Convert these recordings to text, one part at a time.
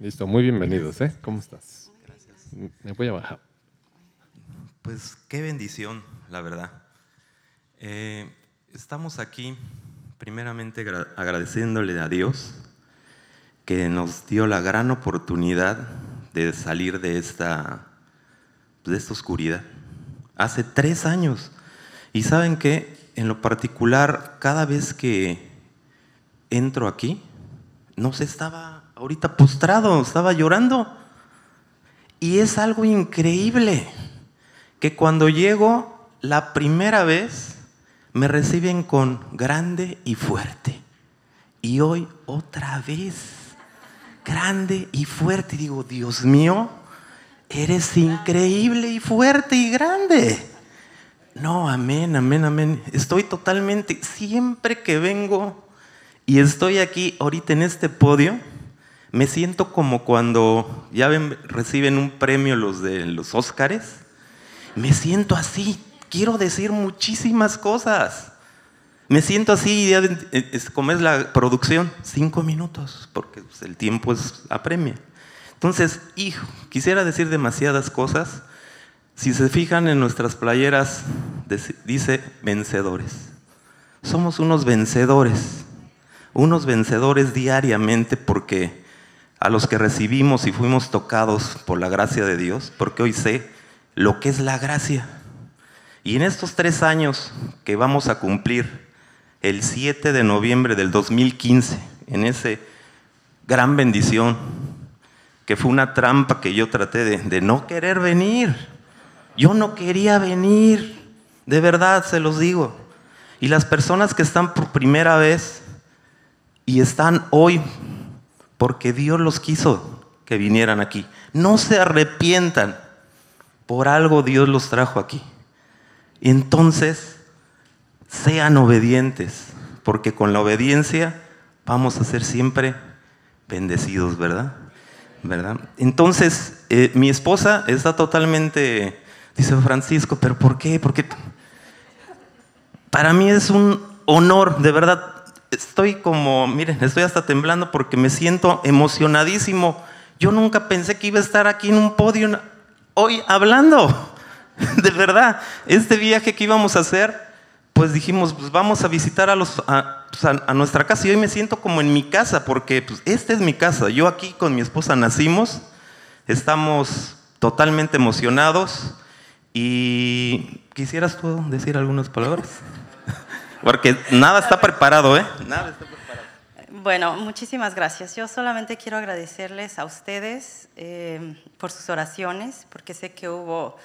Listo, muy bienvenidos, ¿eh? ¿Cómo estás? Gracias. Me voy a bajar. Pues qué bendición, la verdad. Eh, estamos aquí primeramente agradeciéndole a Dios que nos dio la gran oportunidad de salir de esta, de esta oscuridad. Hace tres años. Y saben que, en lo particular, cada vez que entro aquí, no se estaba ahorita postrado, estaba llorando. Y es algo increíble que cuando llego la primera vez me reciben con grande y fuerte. Y hoy otra vez, grande y fuerte. Digo, Dios mío, eres increíble y fuerte y grande. No, amén, amén, amén. Estoy totalmente, siempre que vengo y estoy aquí ahorita en este podio, me siento como cuando ya reciben un premio los de los Óscares. Me siento así, quiero decir muchísimas cosas. Me siento así, como es la producción, cinco minutos, porque pues, el tiempo es apremia. Entonces, hijo, quisiera decir demasiadas cosas. Si se fijan en nuestras playeras, dice vencedores. Somos unos vencedores, unos vencedores diariamente porque a los que recibimos y fuimos tocados por la gracia de Dios, porque hoy sé lo que es la gracia. Y en estos tres años que vamos a cumplir, el 7 de noviembre del 2015, en esa gran bendición, que fue una trampa que yo traté de, de no querer venir. Yo no quería venir, de verdad se los digo. Y las personas que están por primera vez y están hoy porque Dios los quiso que vinieran aquí. No se arrepientan. Por algo Dios los trajo aquí. Entonces, sean obedientes, porque con la obediencia vamos a ser siempre bendecidos, ¿verdad? ¿verdad? Entonces, eh, mi esposa está totalmente, dice Francisco, pero ¿por qué? Porque para mí es un honor, de verdad, estoy como, miren, estoy hasta temblando porque me siento emocionadísimo. Yo nunca pensé que iba a estar aquí en un podio hoy hablando. De verdad, este viaje que íbamos a hacer, pues dijimos, pues vamos a visitar a, los, a, pues, nuestra casa. Y hoy me siento como en mi casa, porque pues, esta es mi casa. Yo aquí con mi esposa nacimos, estamos totalmente emocionados. Y quisieras tú decir algunas palabras. Porque nada está preparado, ¿eh? Nada está preparado. Bueno, muchísimas gracias. Yo solamente quiero agradecerles a ustedes eh, por sus oraciones, porque sé que hubo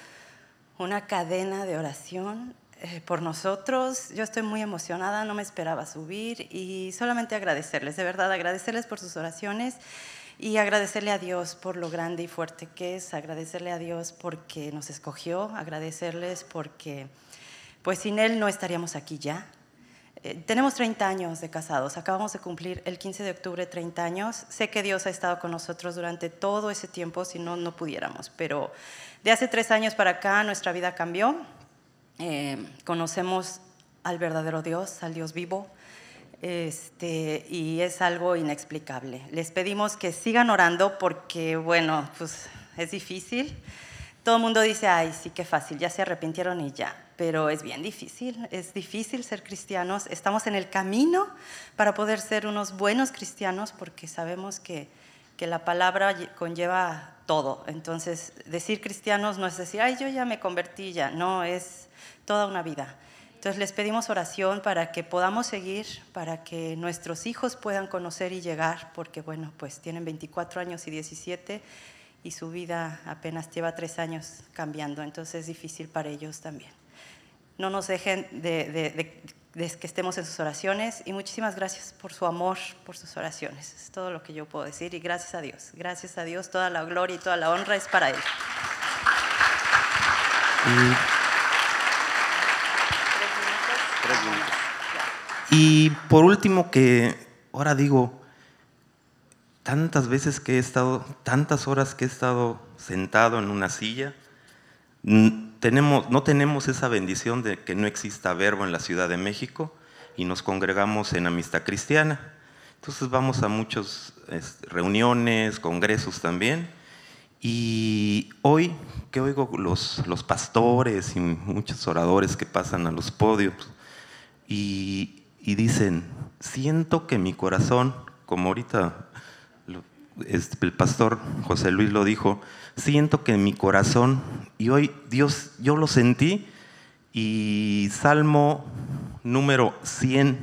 una cadena de oración eh, por nosotros. Yo estoy muy emocionada, no me esperaba subir y solamente agradecerles, de verdad, agradecerles por sus oraciones y agradecerle a Dios por lo grande y fuerte que es, agradecerle a Dios porque nos escogió, agradecerles porque pues sin Él no estaríamos aquí ya. Eh, tenemos 30 años de casados, acabamos de cumplir el 15 de octubre 30 años. Sé que Dios ha estado con nosotros durante todo ese tiempo, si no, no pudiéramos, pero de hace tres años para acá nuestra vida cambió. Eh, conocemos al verdadero Dios, al Dios vivo, este, y es algo inexplicable. Les pedimos que sigan orando porque, bueno, pues es difícil. Todo el mundo dice, ay, sí, qué fácil, ya se arrepintieron y ya pero es bien difícil, es difícil ser cristianos. Estamos en el camino para poder ser unos buenos cristianos porque sabemos que, que la palabra conlleva todo. Entonces, decir cristianos no es decir, ay, yo ya me convertí, ya, no, es toda una vida. Entonces les pedimos oración para que podamos seguir, para que nuestros hijos puedan conocer y llegar, porque bueno, pues tienen 24 años y 17 y su vida apenas lleva tres años cambiando, entonces es difícil para ellos también no nos dejen de, que estemos en sus oraciones y muchísimas gracias por su amor, por sus oraciones. Es todo lo que yo puedo decir y gracias a Dios. Gracias a Dios, toda la gloria y toda la honra es para Él. Y, por último que ahora digo, tantas veces que he estado, tantas horas que he estado sentado en una silla, no tenemos esa bendición de que no exista verbo en la Ciudad de México y nos congregamos en amistad cristiana. Entonces vamos a muchas reuniones, congresos también. Y hoy que oigo los, los pastores y muchos oradores que pasan a los podios y, y dicen, siento que mi corazón, como ahorita el pastor José Luis lo dijo, siento que mi corazón, y hoy Dios, yo lo sentí, y Salmo número 100,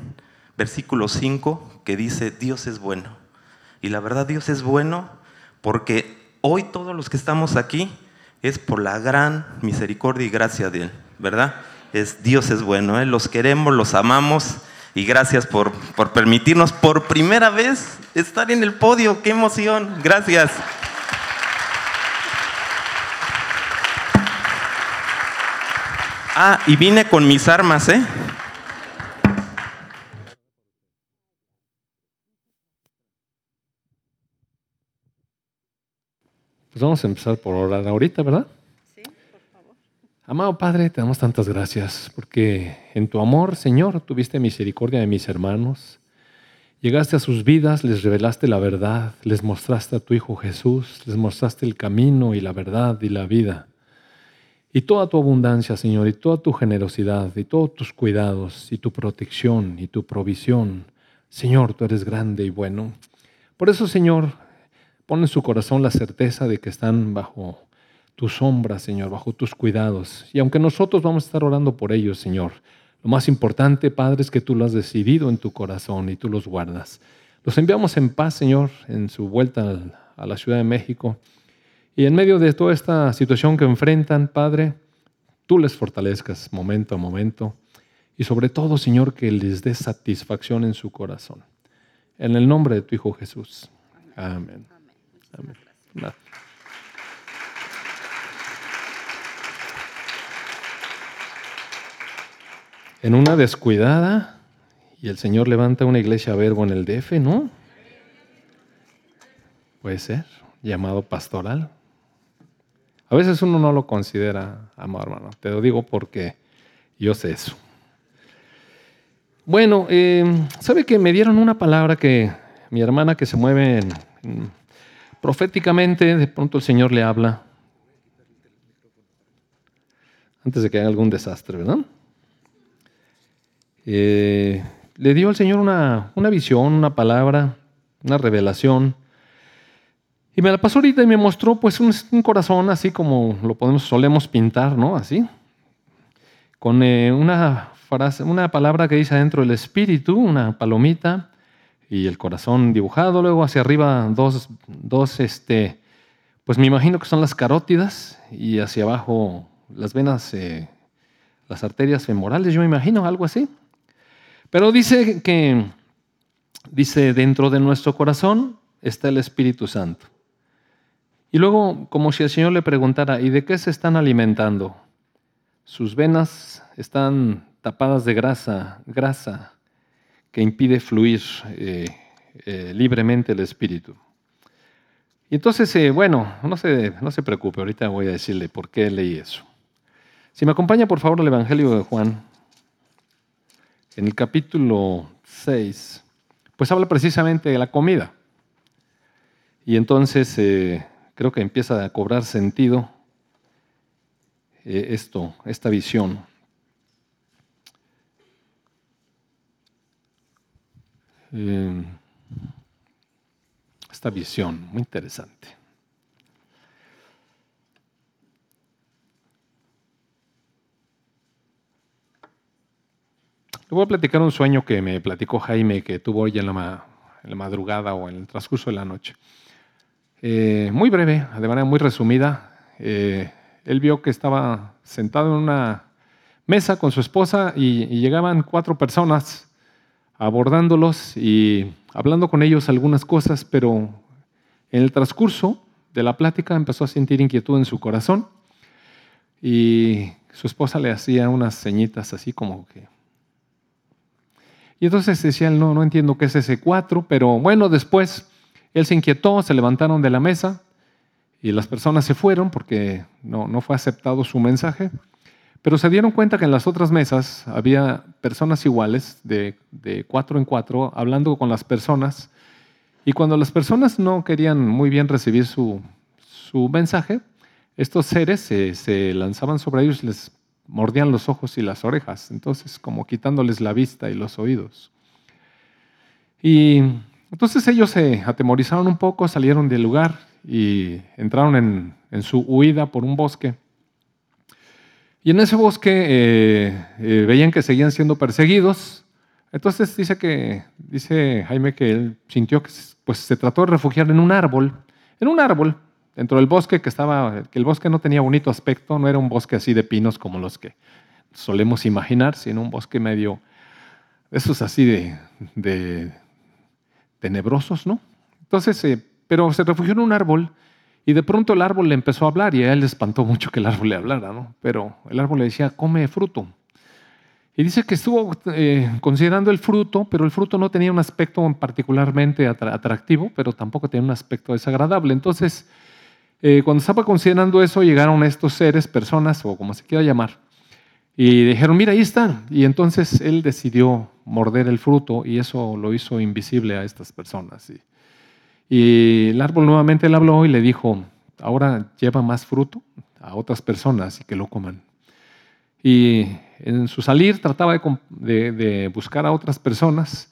versículo 5, que dice, Dios es bueno. Y la verdad Dios es bueno porque hoy todos los que estamos aquí es por la gran misericordia y gracia de Él, ¿verdad? Es, Dios es bueno, ¿eh? los queremos, los amamos y gracias por, por permitirnos por primera vez estar en el podio. ¡Qué emoción! Gracias. Ah, y vine con mis armas, ¿eh? Pues vamos a empezar por orar ahorita, ¿verdad? Amado Padre, te damos tantas gracias porque en tu amor, Señor, tuviste misericordia de mis hermanos. Llegaste a sus vidas, les revelaste la verdad, les mostraste a tu Hijo Jesús, les mostraste el camino y la verdad y la vida. Y toda tu abundancia, Señor, y toda tu generosidad, y todos tus cuidados, y tu protección, y tu provisión. Señor, tú eres grande y bueno. Por eso, Señor, Pon en su corazón la certeza de que están bajo tu sombra, Señor, bajo tus cuidados. Y aunque nosotros vamos a estar orando por ellos, Señor, lo más importante, Padre, es que tú lo has decidido en tu corazón y tú los guardas. Los enviamos en paz, Señor, en su vuelta a la Ciudad de México. Y en medio de toda esta situación que enfrentan, Padre, tú les fortalezcas momento a momento. Y sobre todo, Señor, que les des satisfacción en su corazón. En el nombre de tu Hijo Jesús. Amén. En una descuidada, y el Señor levanta una iglesia verbo en el DF, ¿no? Puede ser, llamado pastoral. A veces uno no lo considera, amado hermano. Te lo digo porque yo sé eso. Bueno, eh, ¿sabe que me dieron una palabra que mi hermana que se mueve en Proféticamente, de pronto el Señor le habla antes de que haya algún desastre, ¿verdad? Eh, le dio al Señor una, visión, una palabra, una revelación. Y me la pasó ahorita y me mostró pues un, corazón así como lo podemos, solemos pintar, ¿no? Así. Con eh, una frase, una palabra que dice adentro el espíritu, una palomita, y el corazón dibujado, luego hacia arriba dos, dos este, pues me imagino que son las carótidas y hacia abajo las venas, eh, las arterias femorales, yo me imagino algo así. Pero dice que, dice, dentro de nuestro corazón está el Espíritu Santo. Y luego, como si el Señor le preguntara, ¿y de qué se están alimentando? Sus venas están tapadas de grasa, grasa que impide fluir eh, eh, libremente el espíritu. Y entonces, eh, bueno, no se, no se preocupe, ahorita voy a decirle por qué leí eso. Si me acompaña, por favor, el Evangelio de Juan, en el capítulo 6, pues habla precisamente de la comida. Y entonces creo que empieza a cobrar sentido esto, esta visión. Eh, esta visión muy interesante. Le voy a platicar un sueño que me platicó Jaime, que tuvo hoy en la, madrugada o en el transcurso de la noche. Eh, muy breve, de manera muy resumida. Eh, él vio que estaba sentado en una mesa con su esposa y llegaban cuatro personas abordándolos y hablando con ellos algunas cosas, pero en el transcurso de la plática empezó a sentir inquietud en su corazón y su esposa le hacía unas ceñitas así como que... Y entonces decía, no, no entiendo qué es ese cuatro, pero bueno, después él se inquietó, se levantaron de la mesa y las personas se fueron porque no, no fue aceptado su mensaje. Pero se dieron cuenta que en las otras mesas había personas iguales, de, cuatro en cuatro, hablando con las personas. Y cuando las personas no querían muy bien recibir su, mensaje, estos seres se, se, lanzaban sobre ellos y les mordían los ojos y las orejas, entonces como quitándoles la vista y los oídos. Y entonces ellos se atemorizaron un poco, salieron del lugar y entraron en, en su huida por un bosque. Y en ese bosque eh, eh, veían que seguían siendo perseguidos. Entonces dice que dice Jaime que él sintió que pues, se trató de refugiar en un árbol, en un árbol dentro del bosque que estaba, que el bosque no tenía bonito aspecto, no era un bosque así de pinos como los que solemos imaginar, sino un bosque medio, esos así de, de tenebrosos, ¿no? Entonces, eh, pero se refugió en un árbol y de pronto el árbol le empezó a hablar y a él le espantó mucho que el árbol le hablara, ¿no? Pero el árbol le decía, come fruto. Y dice que estuvo eh, considerando el fruto, pero el fruto no tenía un aspecto particularmente atractivo, pero tampoco tenía un aspecto desagradable. Entonces, eh, cuando estaba considerando eso, llegaron estos seres, personas, o como se quiera llamar, y dijeron, mira, ahí están. Y entonces él decidió morder el fruto y eso lo hizo invisible a estas personas. Y y el árbol nuevamente le habló y le dijo, ahora lleva más fruto a otras personas y que lo coman. Y en su salir trataba de, buscar a otras personas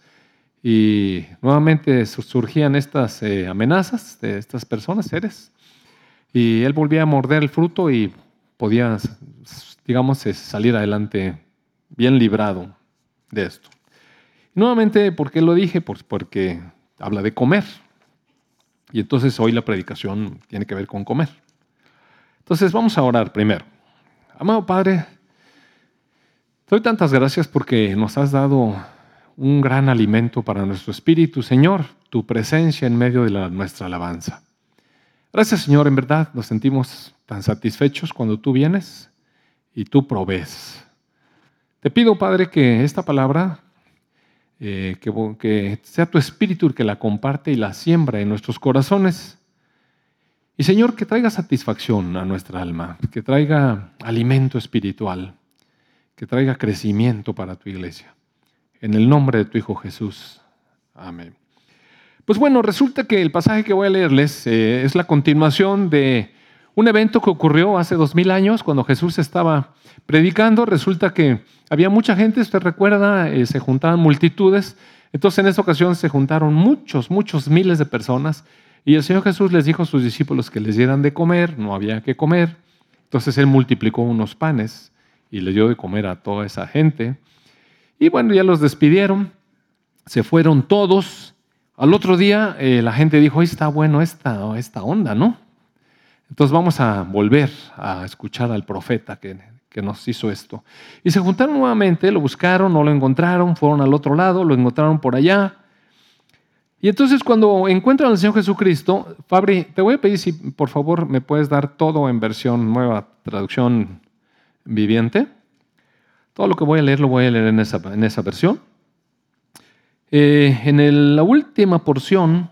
y nuevamente surgían estas eh, amenazas de estas personas, seres. Y él volvía a morder el fruto y podía, digamos, salir adelante bien librado de esto. nuevamente, ¿por qué lo dije? Pues porque habla de comer. Y entonces hoy la predicación tiene que ver con comer. Entonces vamos a orar primero. Amado Padre, te doy tantas gracias porque nos has dado un gran alimento para nuestro espíritu, Señor, tu presencia en medio de la, nuestra alabanza. Gracias, Señor, en verdad nos sentimos tan satisfechos cuando tú vienes y tú provees. Te pido, Padre, que esta palabra eh, que, sea tu espíritu el que la comparte y la siembra en nuestros corazones. Y Señor, que traiga satisfacción a nuestra alma, que traiga alimento espiritual, que traiga crecimiento para tu iglesia. En el nombre de tu Hijo Jesús. Amén. Pues bueno, resulta que el pasaje que voy a leerles eh, es la continuación de un evento que ocurrió hace dos mil años cuando Jesús estaba predicando. Resulta que había mucha gente, usted recuerda, eh, se juntaban multitudes. Entonces en esa ocasión se juntaron muchos, muchos miles de personas y el Señor Jesús les dijo a sus discípulos que les dieran de comer, no había que comer. Entonces Él multiplicó unos panes y les dio de comer a toda esa gente. Y bueno, ya los despidieron, se fueron todos. Al otro día eh, la gente dijo, está bueno esta, esta onda, ¿no? Entonces vamos a volver a escuchar al profeta que, que, nos hizo esto. Y se juntaron nuevamente, lo buscaron, no lo encontraron, fueron al otro lado, lo encontraron por allá. Y entonces cuando encuentran al Señor Jesucristo, Fabri, te voy a pedir si por favor me puedes dar todo en versión nueva, traducción viviente. Todo lo que voy a leer lo voy a leer en esa, en esa versión. Eh, en la última porción,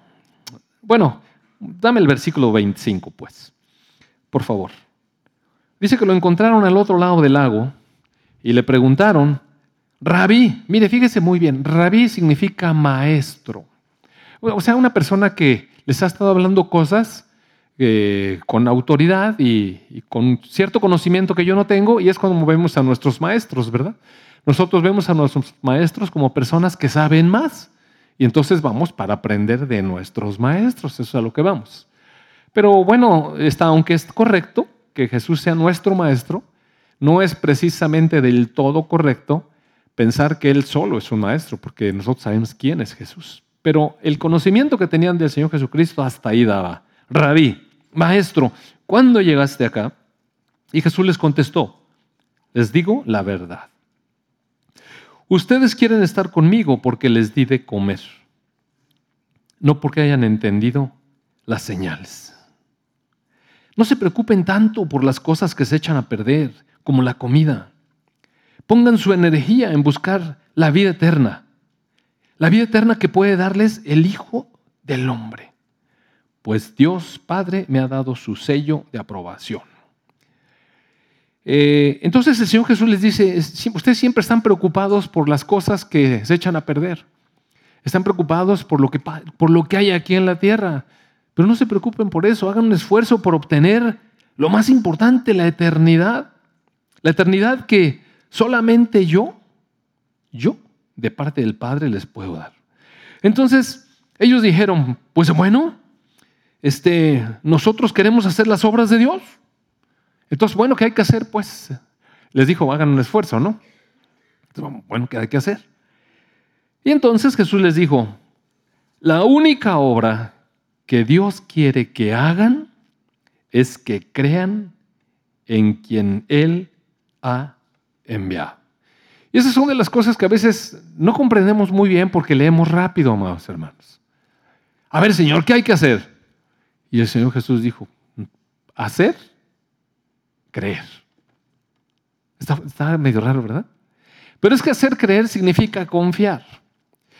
bueno, dame el versículo 25 pues por favor. Dice que lo encontraron al otro lado del lago y le preguntaron, rabí, mire, fíjese muy bien, rabí significa maestro. O sea, una persona que les ha estado hablando cosas eh, con autoridad y, y, con cierto conocimiento que yo no tengo, y es cuando vemos a nuestros maestros, ¿verdad? Nosotros vemos a nuestros maestros como personas que saben más, y entonces vamos para aprender de nuestros maestros, eso es a lo que vamos. Pero bueno, está, aunque es correcto que Jesús sea nuestro maestro, no es precisamente del todo correcto pensar que Él solo es un maestro, porque nosotros sabemos quién es Jesús. Pero el conocimiento que tenían del Señor Jesucristo hasta ahí daba. Rabí, maestro, ¿cuándo llegaste acá? Y Jesús les contestó, les digo la verdad. Ustedes quieren estar conmigo porque les di de comer, no porque hayan entendido las señales. No se preocupen tanto por las cosas que se echan a perder, como la comida. Pongan su energía en buscar la vida eterna. La vida eterna que puede darles el Hijo del Hombre. Pues Dios Padre me ha dado su sello de aprobación. Eh, entonces el Señor Jesús les dice, ustedes siempre están preocupados por las cosas que se echan a perder. Están preocupados por lo que, por lo que hay aquí en la tierra. Pero no se preocupen por eso, hagan un esfuerzo por obtener lo más importante, la eternidad. La eternidad que solamente yo, yo, de parte del Padre, les puedo dar. Entonces, ellos dijeron, pues bueno, este, nosotros queremos hacer las obras de Dios. Entonces, bueno, ¿qué hay que hacer? Pues les dijo, hagan un esfuerzo, ¿no? bueno, ¿qué hay que hacer? Y entonces Jesús les dijo, la única obra que Dios quiere que hagan es que crean en quien Él ha enviado. Y esa es una de las cosas que a veces no comprendemos muy bien porque leemos rápido, amados hermanos. A ver, Señor, ¿qué hay que hacer? Y el Señor Jesús dijo, hacer, creer. Está, está medio raro, ¿verdad? Pero es que hacer creer significa confiar.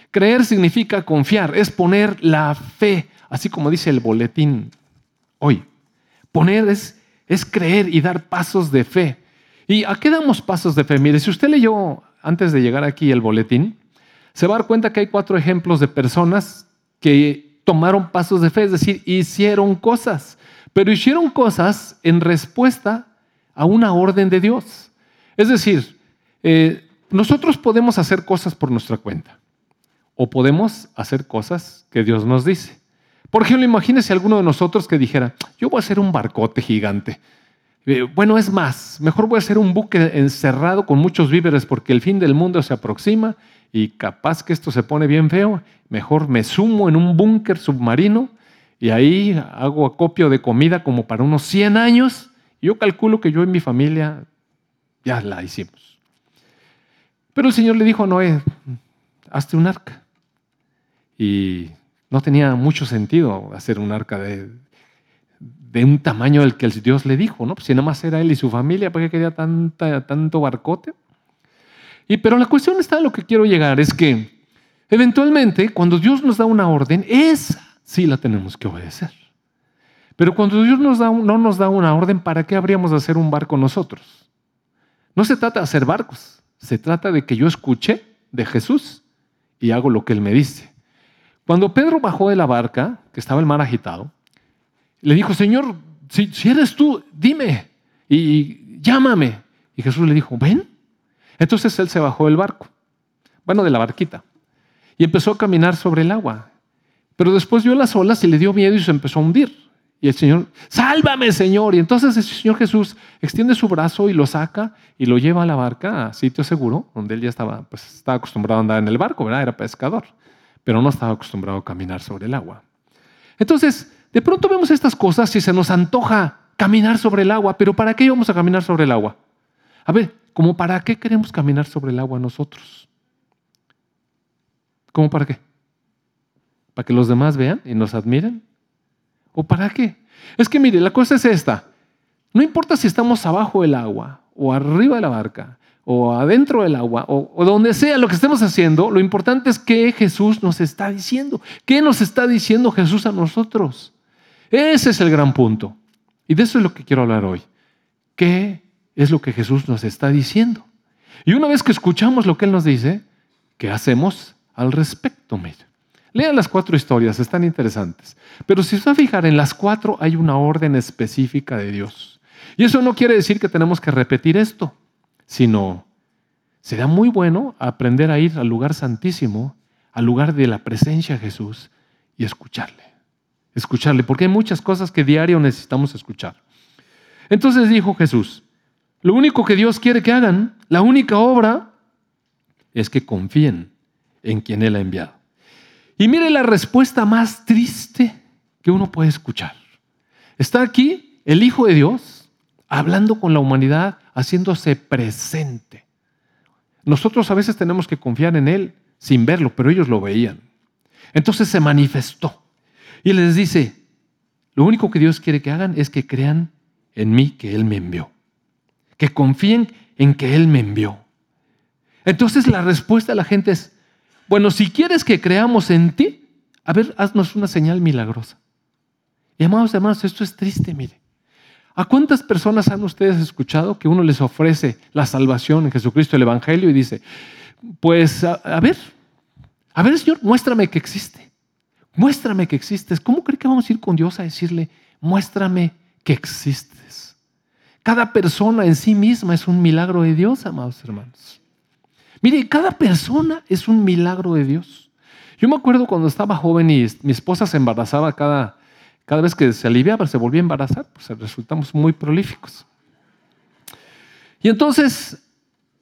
Creer significa confiar, es poner la fe, así como dice el boletín hoy. Poner es, es creer y dar pasos de fe. ¿Y a qué damos pasos de fe? Mire, si usted leyó antes de llegar aquí el boletín, se va a dar cuenta que hay cuatro ejemplos de personas que tomaron pasos de fe, es decir, hicieron cosas, pero hicieron cosas en respuesta a una orden de Dios. Es decir, eh, nosotros podemos hacer cosas por nuestra cuenta o podemos hacer cosas que Dios nos dice. Por ejemplo, imagínese alguno de nosotros que dijera, yo voy a hacer un barcote gigante. Eh, bueno, es más, mejor voy a hacer un buque encerrado con muchos víveres porque el fin del mundo se aproxima y capaz que esto se pone bien feo. Mejor me sumo en un búnker submarino y ahí hago acopio de comida como para unos 100 años. Yo calculo que yo y mi familia ya la hicimos. Pero el Señor le dijo a Noé, hazte un arca. Y no tenía mucho sentido hacer un arca de, de un tamaño del que Dios le dijo, ¿no? Si nada más era él y su familia, ¿para qué quería tanta, tanto barcote? Y, pero la cuestión está, lo que quiero llegar es que eventualmente cuando Dios nos da una orden, esa sí la tenemos que obedecer. Pero cuando Dios nos da, no nos da una orden, ¿para qué habríamos de hacer un barco nosotros? No se trata de hacer barcos, se trata de que yo escuche de Jesús y hago lo que Él me dice. Cuando Pedro bajó de la barca, que estaba el mar agitado, le dijo, Señor, si, eres tú, dime y, llámame. Y Jesús le dijo, ven. Entonces él se bajó del barco, bueno, de la barquita, y empezó a caminar sobre el agua. Pero después vio las olas y le dio miedo y se empezó a hundir. Y el Señor, sálvame, Señor. Y entonces el Señor Jesús extiende su brazo y lo saca y lo lleva a la barca, a sitio seguro, donde él ya estaba, pues estaba acostumbrado a andar en el barco, ¿verdad? Era pescador pero no estaba acostumbrado a caminar sobre el agua. Entonces, de pronto vemos estas cosas y se nos antoja caminar sobre el agua, pero ¿para qué vamos a caminar sobre el agua? A ver, ¿cómo para qué queremos caminar sobre el agua nosotros? ¿Cómo para qué? ¿Para que los demás vean y nos admiren? ¿O para qué? Es que mire, la cosa es esta. No importa si estamos abajo del agua o arriba de la barca, o adentro del agua o, donde sea lo que estemos haciendo, lo importante es que Jesús nos está diciendo. ¿Qué nos está diciendo Jesús a nosotros? Ese es el gran punto. Y de eso es lo que quiero hablar hoy. ¿Qué es lo que Jesús nos está diciendo? Y una vez que escuchamos lo que Él nos dice, ¿qué hacemos al respecto? Mira, lean las cuatro historias, están interesantes. Pero si a fijar, en las cuatro hay una orden específica de Dios. Y eso no quiere decir que tenemos que repetir esto sino será muy bueno aprender a ir al lugar santísimo, al lugar de la presencia de Jesús y escucharle. Escucharle, porque hay muchas cosas que diario necesitamos escuchar. Entonces dijo Jesús, lo único que Dios quiere que hagan, la única obra, es que confíen en quien Él ha enviado. Y mire la respuesta más triste que uno puede escuchar. Está aquí el Hijo de Dios hablando con la humanidad haciéndose presente. Nosotros a veces tenemos que confiar en Él sin verlo, pero ellos lo veían. Entonces se manifestó y les dice, lo único que Dios quiere que hagan es que crean en mí que Él me envió, que confíen en que Él me envió. Entonces la respuesta de la gente es, bueno, si quieres que creamos en ti, a ver, haznos una señal milagrosa. Y amados hermanos, esto es triste, mire. ¿A cuántas personas han ustedes escuchado que uno les ofrece la salvación en Jesucristo, el Evangelio, y dice, pues a, ver, a ver Señor, muéstrame que existe, muéstrame que existes. ¿Cómo cree que vamos a ir con Dios a decirle, muéstrame que existes? Cada persona en sí misma es un milagro de Dios, amados hermanos. Mire, cada persona es un milagro de Dios. Yo me acuerdo cuando estaba joven y mi esposa se embarazaba cada, cada vez que se aliviaba, se volvía a embarazar, pues resultamos muy prolíficos. Y entonces,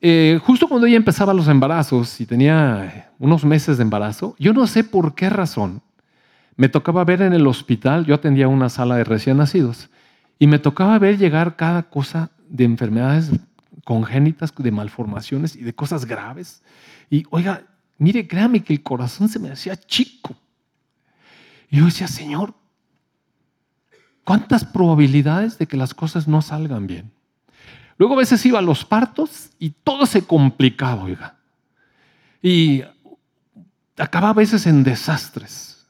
eh, justo cuando ella empezaba los embarazos y tenía unos meses de embarazo, yo no sé por qué razón, me tocaba ver en el hospital, yo atendía una sala de recién nacidos, y me tocaba ver llegar cada cosa de enfermedades congénitas, de malformaciones y de cosas graves. Y oiga, mire, créame que el corazón se me hacía chico. Y yo decía, Señor, ¿Cuántas probabilidades de que las cosas no salgan bien? Luego a veces iba a los partos y todo se complicaba, oiga. Y acaba a veces en desastres.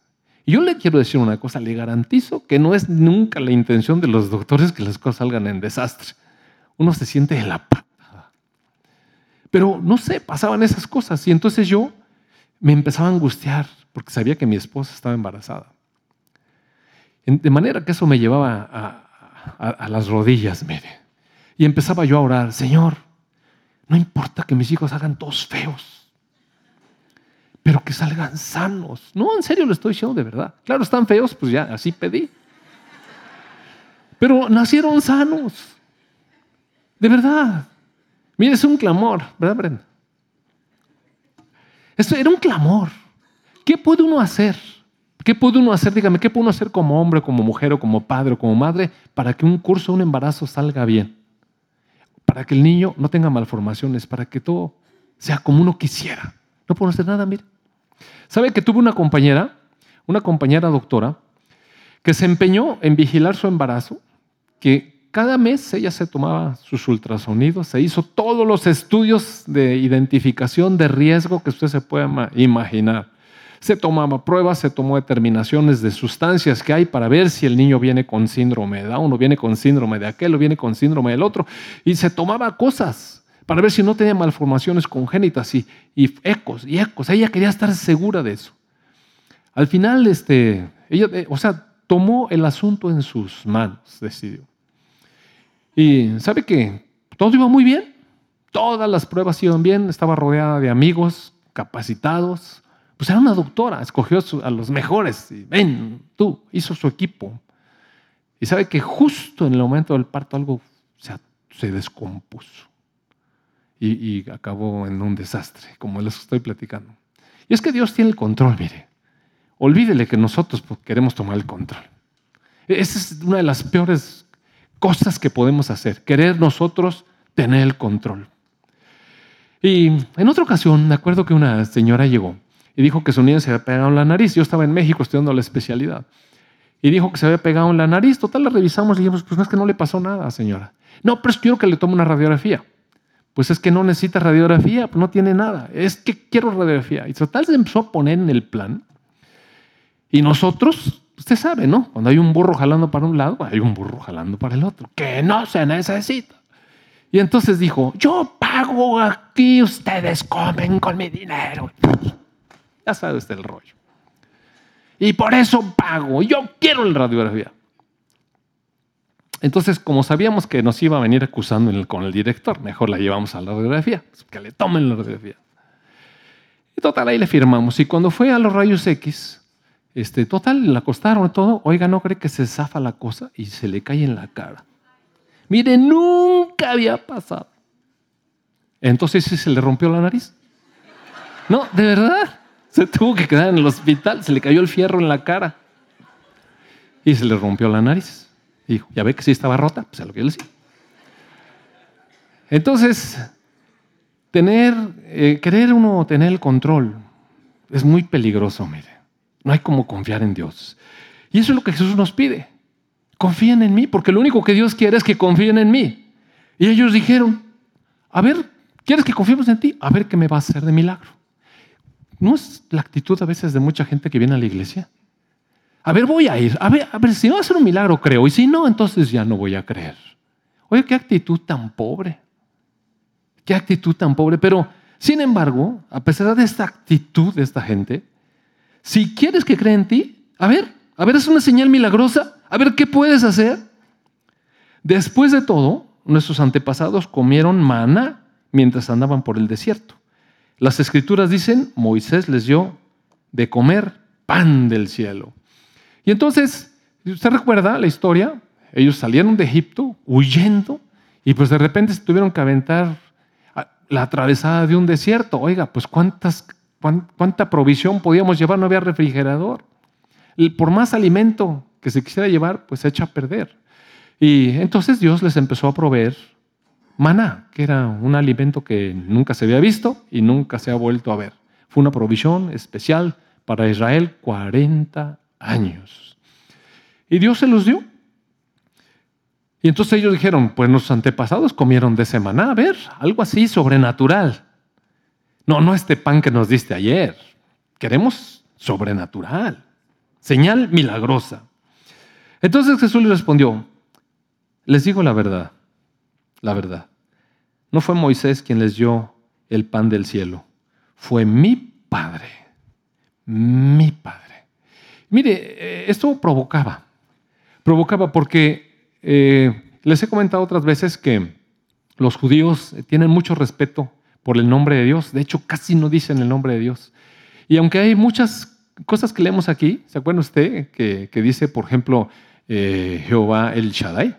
Y yo le quiero decir una cosa, le garantizo que no es nunca la intención de los doctores que las cosas salgan en desastre. Uno se siente en la patada. Pero no sé, pasaban esas cosas y entonces yo me empezaba a angustiar porque sabía que mi esposa estaba embarazada. De manera que eso me llevaba a, las rodillas, mire. Y empezaba yo a orar, Señor, no importa que mis hijos hagan todos feos, pero que salgan sanos. No, en serio lo estoy diciendo de verdad. Claro, están feos, pues ya, así pedí. Pero nacieron sanos. De verdad. Mire, es un clamor, ¿verdad, Brenda? Esto era un clamor. ¿Qué puede uno hacer? ¿Qué puede uno hacer? Dígame, ¿qué puede uno hacer como hombre, como mujer o como padre o como madre para que un curso, un embarazo salga bien? Para que el niño no tenga malformaciones, para que todo sea como uno quisiera. No puedo hacer nada, mire. ¿Sabe que tuve una compañera, una compañera doctora, que se empeñó en vigilar su embarazo, que cada mes ella se tomaba sus ultrasonidos, se hizo todos los estudios de identificación de riesgo que usted se pueda imaginar se tomaba pruebas, se tomó determinaciones de sustancias que hay para ver si el niño viene con síndrome de Down o viene con síndrome de aquel o viene con síndrome del otro. Y se tomaba cosas para ver si no tenía malformaciones congénitas y, ecos y ecos. Ella quería estar segura de eso. Al final, este, ella, eh, o sea, tomó el asunto en sus manos, decidió. Y sabe que todo iba muy bien, todas las pruebas iban bien, estaba rodeada de amigos capacitados, pues era una doctora, escogió a los mejores. Y, ven, tú, hizo su equipo. Y sabe que justo en el momento del parto algo se, descompuso. Y, acabó en un desastre, como les estoy platicando. Y es que Dios tiene el control, mire. Olvídele que nosotros queremos tomar el control. Esa es una de las peores cosas que podemos hacer, querer nosotros tener el control. Y en otra ocasión, me acuerdo que una señora llegó y dijo que su niño se había pegado en la nariz. Yo estaba en México estudiando la especialidad. Y dijo que se había pegado en la nariz. Total, la revisamos y dijimos, pues no es que no le pasó nada, señora. No, pero es que quiero que le tome una radiografía. Pues es que no necesita radiografía, pues no tiene nada. Es que quiero radiografía. Y total se empezó a poner en el plan. Y nosotros, usted sabe, ¿no? Cuando hay un burro jalando para un lado, hay un burro jalando para el otro. Que no se necesita. Y entonces dijo, yo pago aquí, ustedes comen con mi dinero. Ya sabe usted el rollo. Y por eso pago. Yo quiero la radiografía. Entonces, como sabíamos que nos iba a venir acusando con el director, mejor la llevamos a la radiografía, pues, que le tomen la radiografía. Y total, ahí le firmamos. Y cuando fue a los rayos X, este, total, la acostaron todo. Oiga, ¿no cree que se zafa la cosa y se le cae en la cara? Mire, nunca había pasado. Entonces se le rompió la nariz. No, de verdad. Se tuvo que quedar en el hospital, se le cayó el fierro en la cara y se le rompió la nariz. Dijo, ya ve que sí estaba rota, pues es lo que yo le decía. Entonces, tener, eh, querer uno tener el control es muy peligroso, mire. No hay como confiar en Dios. Y eso es lo que Jesús nos pide. Confíen en mí, porque lo único que Dios quiere es que confíen en mí. Y ellos dijeron, a ver, ¿quieres que confiemos en ti? A ver qué me va a hacer de milagro. ¿No es la actitud a veces de mucha gente que viene a la iglesia? A ver, voy a ir. A ver, a ver, si va a ser un milagro, creo. Y si no, entonces ya no voy a creer. Oye, qué actitud tan pobre. Qué actitud tan pobre. Pero, sin embargo, a pesar de esta actitud de esta gente, si quieres que crea en ti, a ver, a ver, es una señal milagrosa. A ver, ¿qué puedes hacer? Después de todo, nuestros antepasados comieron mana mientras andaban por el desierto. Las escrituras dicen, Moisés les dio de comer pan del cielo. Y entonces, ¿usted recuerda la historia? Ellos salieron de Egipto huyendo y pues de repente se tuvieron que aventar la atravesada de un desierto. Oiga, pues cuántas, cuánta provisión podíamos llevar, no había refrigerador. Por más alimento que se quisiera llevar, pues se echa a perder. Y entonces Dios les empezó a proveer maná, que era un alimento que nunca se había visto y nunca se ha vuelto a ver. Fue una provisión especial para Israel 40 años. Y Dios se los dio. Y entonces ellos dijeron, pues nuestros antepasados comieron de semana, a ver, algo así sobrenatural. No, no este pan que nos diste ayer. Queremos sobrenatural. Señal milagrosa. Entonces Jesús les respondió, les digo la verdad, la verdad. No fue Moisés quien les dio el pan del cielo, fue mi Padre, mi Padre. Mire, eh, esto provocaba, provocaba porque eh, les he comentado otras veces que los judíos tienen mucho respeto por el nombre de Dios, de hecho casi no dicen el nombre de Dios. Y aunque hay muchas cosas que leemos aquí, ¿se acuerda usted que, dice, por ejemplo, eh, Jehová el Shaddai?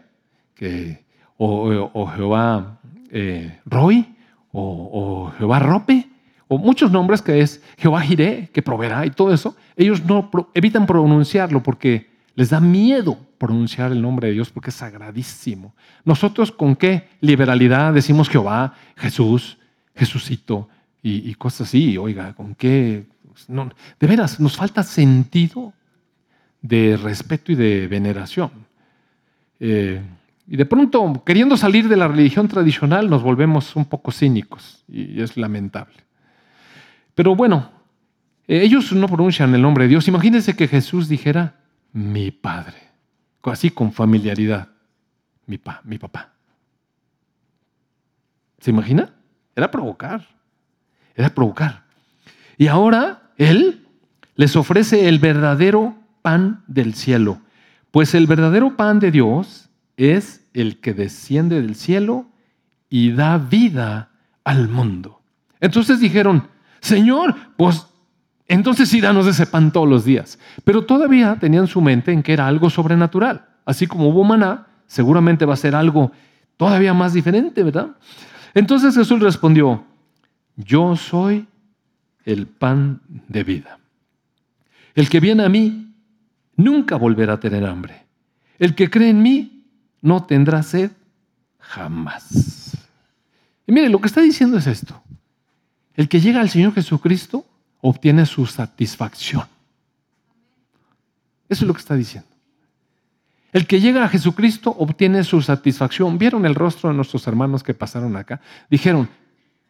Que, o, Jehová Roy, o, o Jehová Rope, o muchos nombres que es Jehová Jiré, que proveerá y todo eso, ellos no evitan pronunciarlo porque les da miedo pronunciar el nombre de Dios porque es sagradísimo. Nosotros con qué liberalidad decimos Jehová, Jesús, Jesucito y, cosas así, oiga, con qué... De veras, nos falta sentido de respeto y de veneración. Eh, y de pronto, queriendo salir de la religión tradicional, nos volvemos un poco cínicos y es lamentable. Pero bueno, eh, ellos no pronuncian el nombre de Dios. Imagínense que Jesús dijera, mi Padre, así con familiaridad, mi, pa, mi papá. ¿Se imagina? Era provocar, era provocar. Y ahora Él les ofrece el verdadero pan del cielo, pues el verdadero pan de Dios es el que desciende del cielo y da vida al mundo. Entonces dijeron, Señor, pues entonces sí danos ese pan todos los días. Pero todavía tenían su mente en que era algo sobrenatural. Así como hubo maná, seguramente va a ser algo todavía más diferente, ¿verdad? Entonces Jesús respondió, yo soy el pan de vida. El que viene a mí nunca volverá a tener hambre. El que cree en mí no tendrá sed jamás. Y mire, lo que está diciendo es esto. El que llega al Señor Jesucristo obtiene su satisfacción. Eso es lo que está diciendo. El que llega a Jesucristo obtiene su satisfacción. ¿Vieron el rostro de nuestros hermanos que pasaron acá? Dijeron,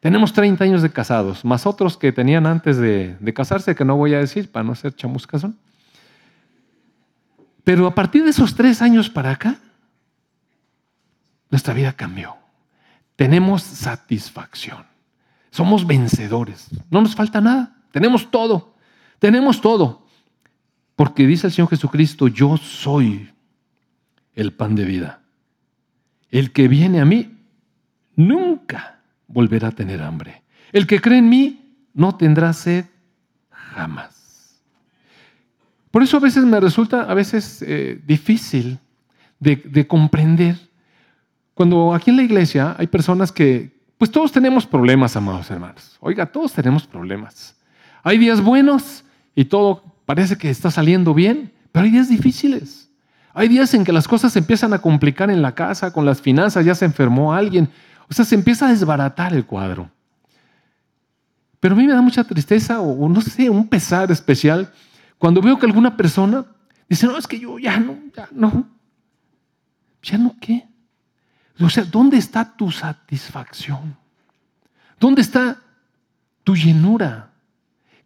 tenemos 30 años de casados, más otros que tenían antes de, casarse, que no voy a decir para no ser chamuscazón. Pero a partir de esos tres años para acá, nuestra vida cambió. Tenemos satisfacción. Somos vencedores. No nos falta nada. Tenemos todo. Tenemos todo. Porque dice el Señor Jesucristo, yo soy el pan de vida. El que viene a mí nunca volverá a tener hambre. El que cree en mí no tendrá sed jamás. Por eso a veces me resulta a veces eh, difícil de, de comprender. Cuando aquí en la iglesia hay personas que, pues todos tenemos problemas, amados hermanos. Oiga, todos tenemos problemas. Hay días buenos y todo parece que está saliendo bien, pero hay días difíciles. Hay días en que las cosas se empiezan a complicar en la casa, con las finanzas, ya se enfermó alguien. O sea, se empieza a desbaratar el cuadro. Pero a mí me da mucha tristeza o, no sé, un pesar especial cuando veo que alguna persona dice, no, es que yo ya no, ya no. ¿Ya no qué? O sea, ¿dónde está tu satisfacción? ¿Dónde está tu llenura?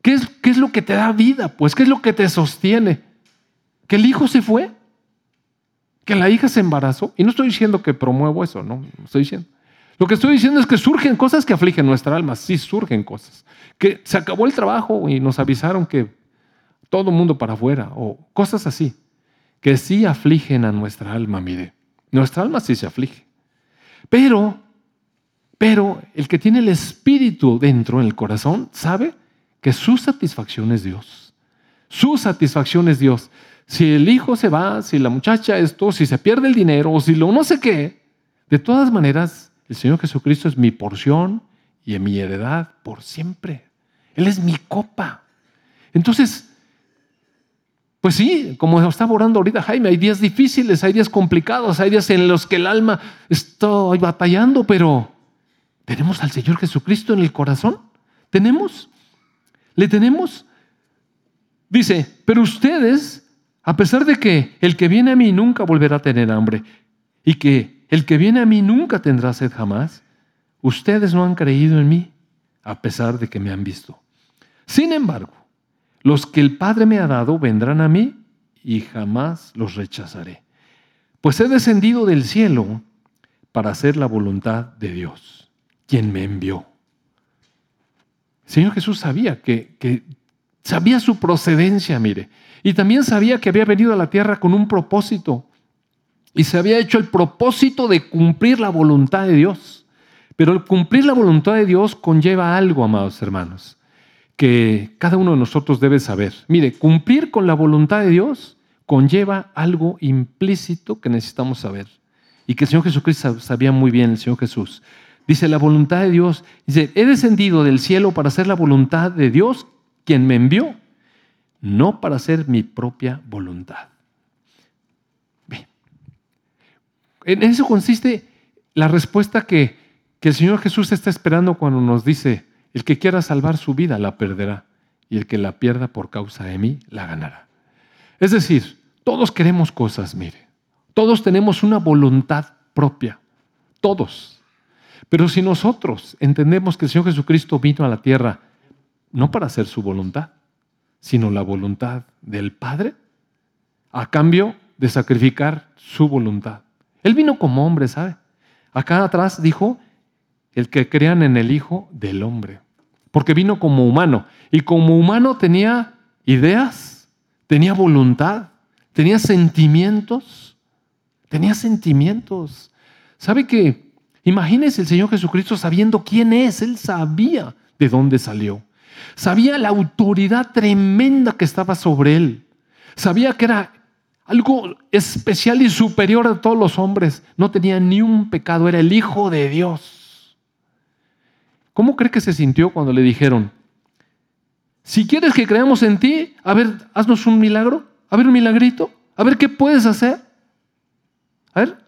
¿Qué es, ¿Qué es, lo que te da vida? Pues, ¿qué es lo que te sostiene? que el hijo se fue, que la hija se embarazó. Y no estoy diciendo que promuevo eso, no, estoy diciendo. Lo que estoy diciendo es que surgen cosas que afligen nuestra alma, sí surgen cosas. Que se acabó el trabajo y nos avisaron que todo mundo para afuera, o cosas así, que sí afligen a nuestra alma, mire. Nuestra alma sí se aflige. Pero, pero el que tiene el espíritu dentro en el corazón sabe que su satisfacción es Dios. Su satisfacción es Dios. Si el hijo se va, si la muchacha esto, si se pierde el dinero o si lo no sé qué, de todas maneras, el Señor Jesucristo es mi porción y mi heredad por siempre. Él es mi copa. Entonces, pues sí, como estaba orando ahorita Jaime, hay días difíciles, hay días complicados, hay días en los que el alma está batallando, pero ¿tenemos al Señor Jesucristo en el corazón? ¿Tenemos? ¿Le tenemos? Dice, pero ustedes, a pesar de que el que viene a mí nunca volverá a tener hambre y que el que viene a mí nunca tendrá sed jamás, ustedes no han creído en mí, a pesar de que me han visto. Sin embargo, los que el Padre me ha dado vendrán a mí y jamás los rechazaré. Pues he descendido del cielo para hacer la voluntad de Dios, quien me envió. El Señor Jesús sabía que, que sabía su procedencia, mire, y también sabía que había venido a la tierra con un propósito y se había hecho el propósito de cumplir la voluntad de Dios. Pero el cumplir la voluntad de Dios conlleva algo, amados hermanos que cada uno de nosotros debe saber. Mire, cumplir con la voluntad de Dios conlleva algo implícito que necesitamos saber y que el Señor Jesucristo sabía muy bien, el Señor Jesús. Dice, la voluntad de Dios, dice, he descendido del cielo para hacer la voluntad de Dios, quien me envió, no para hacer mi propia voluntad. Bien. En eso consiste la respuesta que, que el Señor Jesús está esperando cuando nos dice, el que quiera salvar su vida la perderá, y el que la pierda por causa de mí la ganará. Es decir, todos queremos cosas, mire. Todos tenemos una voluntad propia. Todos. Pero si nosotros entendemos que el Señor Jesucristo vino a la tierra no para hacer su voluntad, sino la voluntad del Padre, a cambio de sacrificar su voluntad. Él vino como hombre, ¿sabe? Acá atrás dijo, el que crean en el Hijo del Hombre. Porque vino como humano. Y como humano tenía ideas, tenía voluntad, tenía sentimientos. Tenía sentimientos. ¿Sabe qué? Imagínese el Señor Jesucristo sabiendo quién es. Él sabía de dónde salió. Sabía la autoridad tremenda que estaba sobre él. Sabía que era algo especial y superior a todos los hombres. No tenía ni un pecado. Era el Hijo de Dios. ¿Cómo cree que se sintió cuando le dijeron, si quieres que creamos en ti, a ver, haznos un milagro, a ver un milagrito, a ver qué puedes hacer? A ver.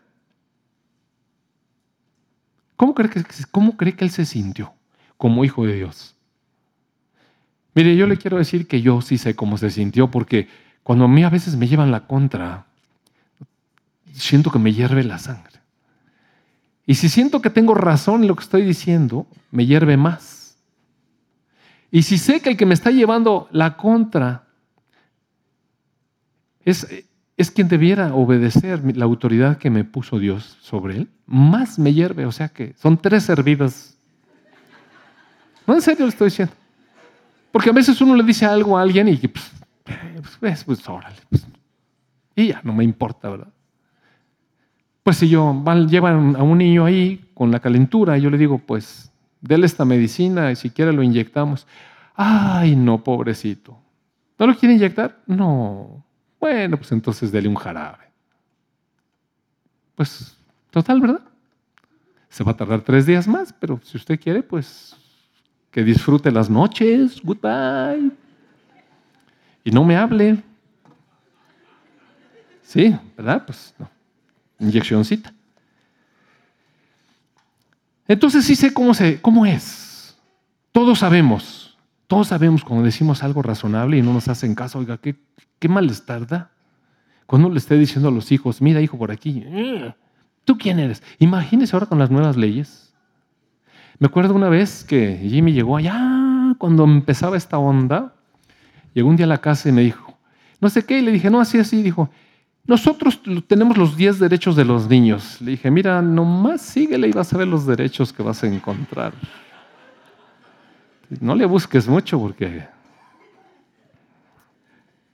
¿Cómo cree que, cómo cree que él se sintió como hijo de Dios? Mire, yo le quiero decir que yo sí sé cómo se sintió porque cuando a mí a veces me llevan la contra, siento que me hierve la sangre. Y si siento que tengo razón en lo que estoy diciendo, me hierve más. Y si sé que el que me está llevando la contra es, es quien debiera obedecer la autoridad que me puso Dios sobre él, más me hierve. O sea que son tres servidas. No, en serio lo estoy diciendo. Porque a veces uno le dice algo a alguien y pues, pues, pues, órale. Pues, y ya, no me importa, ¿verdad? Pues si yo llevan a un niño ahí con la calentura, yo le digo, pues, déle esta medicina y si quiere lo inyectamos. Ay, no, pobrecito. ¿No lo quiere inyectar? No. Bueno, pues entonces dele un jarabe. Pues, total, ¿verdad? Se va a tardar tres días más, pero si usted quiere, pues que disfrute las noches. Goodbye. Y no me hable. Sí, ¿verdad? Pues no inyeccióncita. Entonces sí sé cómo, se, cómo es. Todos sabemos, todos sabemos cuando decimos algo razonable y no nos hacen caso, oiga, qué, qué malestar da. Cuando le esté diciendo a los hijos, mira hijo por aquí, ¿tú quién eres? Imagínese ahora con las nuevas leyes. Me acuerdo una vez que Jimmy llegó allá, cuando empezaba esta onda, llegó un día a la casa y me dijo, no sé qué, y le dije, no, así, así, dijo, nosotros tenemos los 10 derechos de los niños. Le dije, mira, nomás síguele y vas a ver los derechos que vas a encontrar. No le busques mucho porque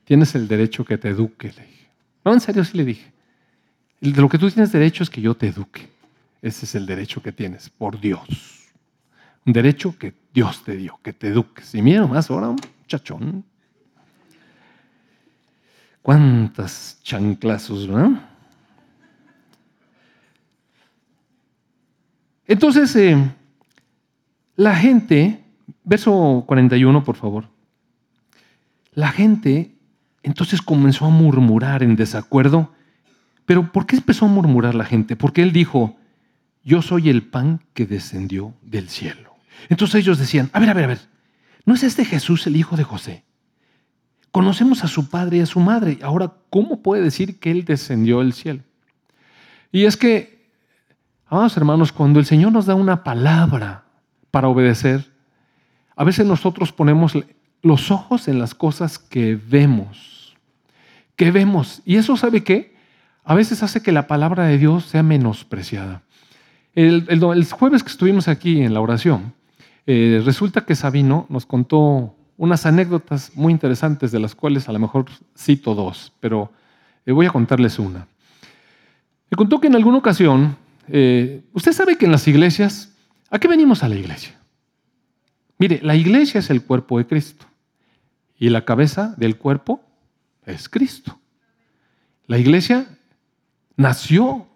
tienes el derecho que te eduque, le dije. No, en serio sí le dije. De lo que tú tienes derecho es que yo te eduque. Ese es el derecho que tienes, por Dios. Derecho que Dios te dio, que te eduques. Y mira nomás, ahora un chachón. ¿Cuántas chanclazos, verdad? Entonces, eh, la gente, verso 41, por favor. La gente entonces comenzó a murmurar en desacuerdo. Pero ¿por qué empezó a murmurar la gente? Porque él dijo, yo soy el pan que descendió del cielo. Entonces ellos decían, a ver, a ver, a ver, ¿no es este Jesús el hijo de José? Conocemos a su padre y a su madre. Ahora, ¿cómo puede decir que él descendió del cielo? Y es que, amados hermanos, cuando el Señor nos da una palabra para obedecer, a veces nosotros ponemos los ojos en las cosas que vemos. Que vemos. Y eso, ¿sabe qué? A veces hace que la palabra de Dios sea menospreciada. El, jueves que estuvimos aquí en la oración, eh, resulta que Sabino nos contó unas anécdotas muy interesantes, de las cuales a lo mejor cito dos, pero eh, voy a contarles una. Me contó que en alguna ocasión, eh, usted sabe que en las iglesias, ¿a qué venimos a la iglesia? Mire, la iglesia es el cuerpo de Cristo y la cabeza del cuerpo es Cristo. La iglesia nació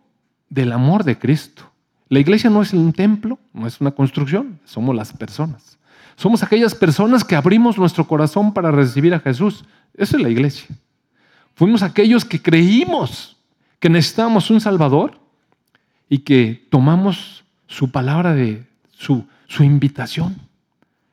del amor de Cristo. La iglesia no es un templo, no es una construcción, somos las personas. Somos aquellas personas que abrimos nuestro corazón para recibir a Jesús. Esa es la iglesia. Fuimos aquellos que creímos que necesitábamos un Salvador y que tomamos su palabra de su, su invitación.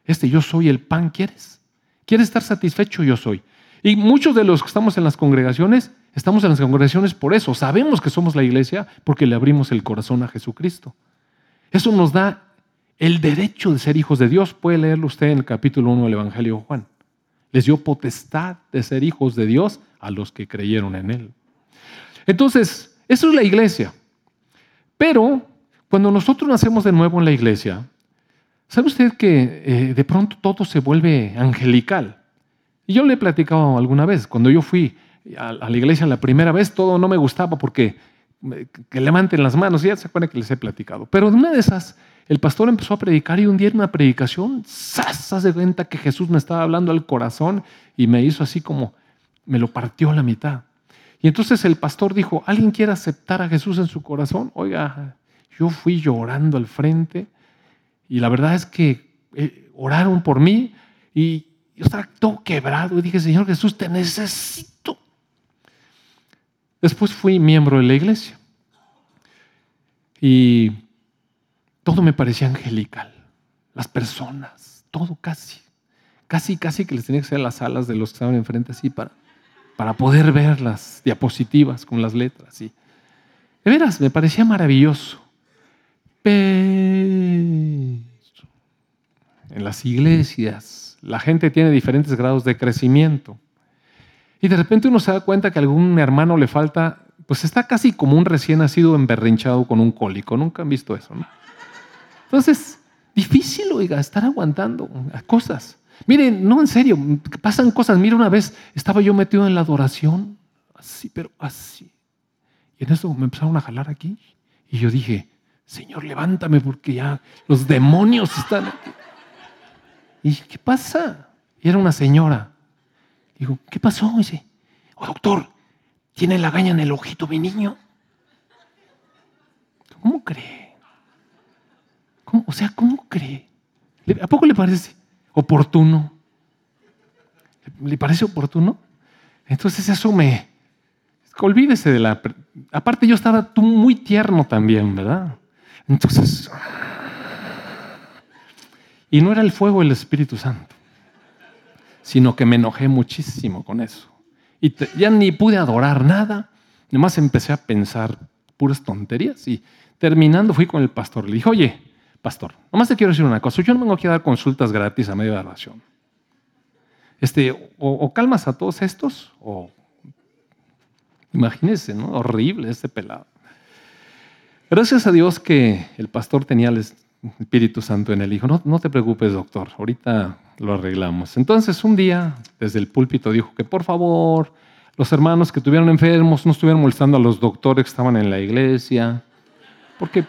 Este yo soy el pan, ¿quieres? ¿Quieres estar satisfecho? Yo soy. Y muchos de los que estamos en las congregaciones, estamos en las congregaciones por eso. Sabemos que somos la iglesia porque le abrimos el corazón a Jesucristo. Eso nos da el derecho de ser hijos de Dios. Puede leerlo usted en el capítulo 1 del Evangelio de Juan. Les dio potestad de ser hijos de Dios a los que creyeron en Él. Entonces, eso es la iglesia. Pero cuando nosotros nacemos de nuevo en la iglesia, ¿sabe usted que eh, de pronto todo se vuelve angelical? Y yo le he platicado alguna vez, cuando yo fui a, la iglesia la primera vez, todo no me gustaba porque que levanten las manos, ya se acuerdan que les he platicado. Pero de una de esas, el pastor empezó a predicar y un día en una predicación, ¡zas! de cuenta que Jesús me estaba hablando al corazón y me hizo así como, me lo partió a la mitad. Y entonces el pastor dijo, ¿alguien quiere aceptar a Jesús en su corazón? Oiga, yo fui llorando al frente y la verdad es que eh, oraron por mí y yo estaba todo quebrado y dije, Señor Jesús, te necesito. Después fui miembro de la iglesia. Y todo me parecía angelical. Las personas, todo casi. Casi, casi que les tenía que ser las alas de los que estaban enfrente así para, para poder ver las diapositivas con las letras. Y, de veras, me parecía maravilloso. Pero en las iglesias la gente tiene diferentes grados de crecimiento. Y de repente uno se da cuenta que a algún hermano le falta, pues está casi como un recién nacido emberrinchado con un cólico. Nunca han visto eso, ¿no? Entonces, difícil, oiga, estar aguantando cosas. Miren, no en serio, pasan cosas. Mira, una vez estaba yo metido en la adoración, así, pero así. Y en eso me empezaron a jalar aquí. Y yo dije, Señor, levántame porque ya los demonios están aquí. ¿Y qué pasa? Y era una señora. Digo, ¿qué pasó? dice, oh, doctor, ¿tiene la gaña en el ojito mi niño? ¿Cómo cree? O sea, ¿cómo cree? ¿A poco le parece oportuno? ¿Le parece oportuno? Entonces eso me... Olvídese de la... Aparte yo estaba muy tierno también, ¿verdad? Entonces... Y no era el fuego del Espíritu Santo, sino que me enojé muchísimo con eso. Y ya ni pude adorar nada, nomás empecé a pensar puras tonterías y terminando fui con el pastor. Le dije, oye, pastor, nomás te quiero decir una cosa, yo no vengo aquí a dar consultas gratis a medio de la oración. este, o, calmas a todos estos, o imagínense, ¿no? Horrible este pelado. Gracias a Dios que el pastor tenía Espíritu Santo en el Hijo. No, no te preocupes, doctor, ahorita lo arreglamos. Entonces, un día, desde el púlpito, dijo que por favor, los hermanos que estuvieron enfermos no estuvieran molestando a los doctores que estaban en la iglesia, porque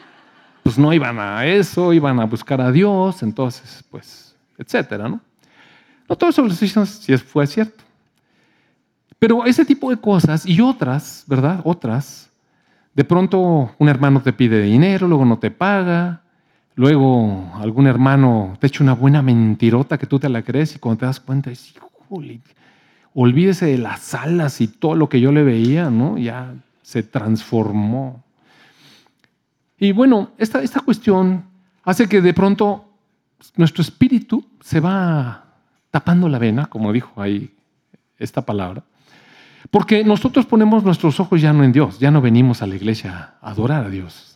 pues no iban a eso, iban a buscar a Dios, entonces, pues, etcétera, ¿no? No todo eso si fue cierto. Pero ese tipo de cosas y otras, ¿verdad? Otras, de pronto un hermano te pide dinero, luego no te paga, luego algún hermano te echa una buena mentirota que tú te la crees y cuando te das cuenta dices, híjole, olvídese de las alas y todo lo que yo le veía, ¿no? Ya se transformó. Y bueno, esta, esta cuestión hace que de pronto nuestro espíritu se va tapando la vena, como dijo ahí esta palabra, porque nosotros ponemos nuestros ojos ya no en Dios, ya no venimos a la iglesia a adorar a Dios.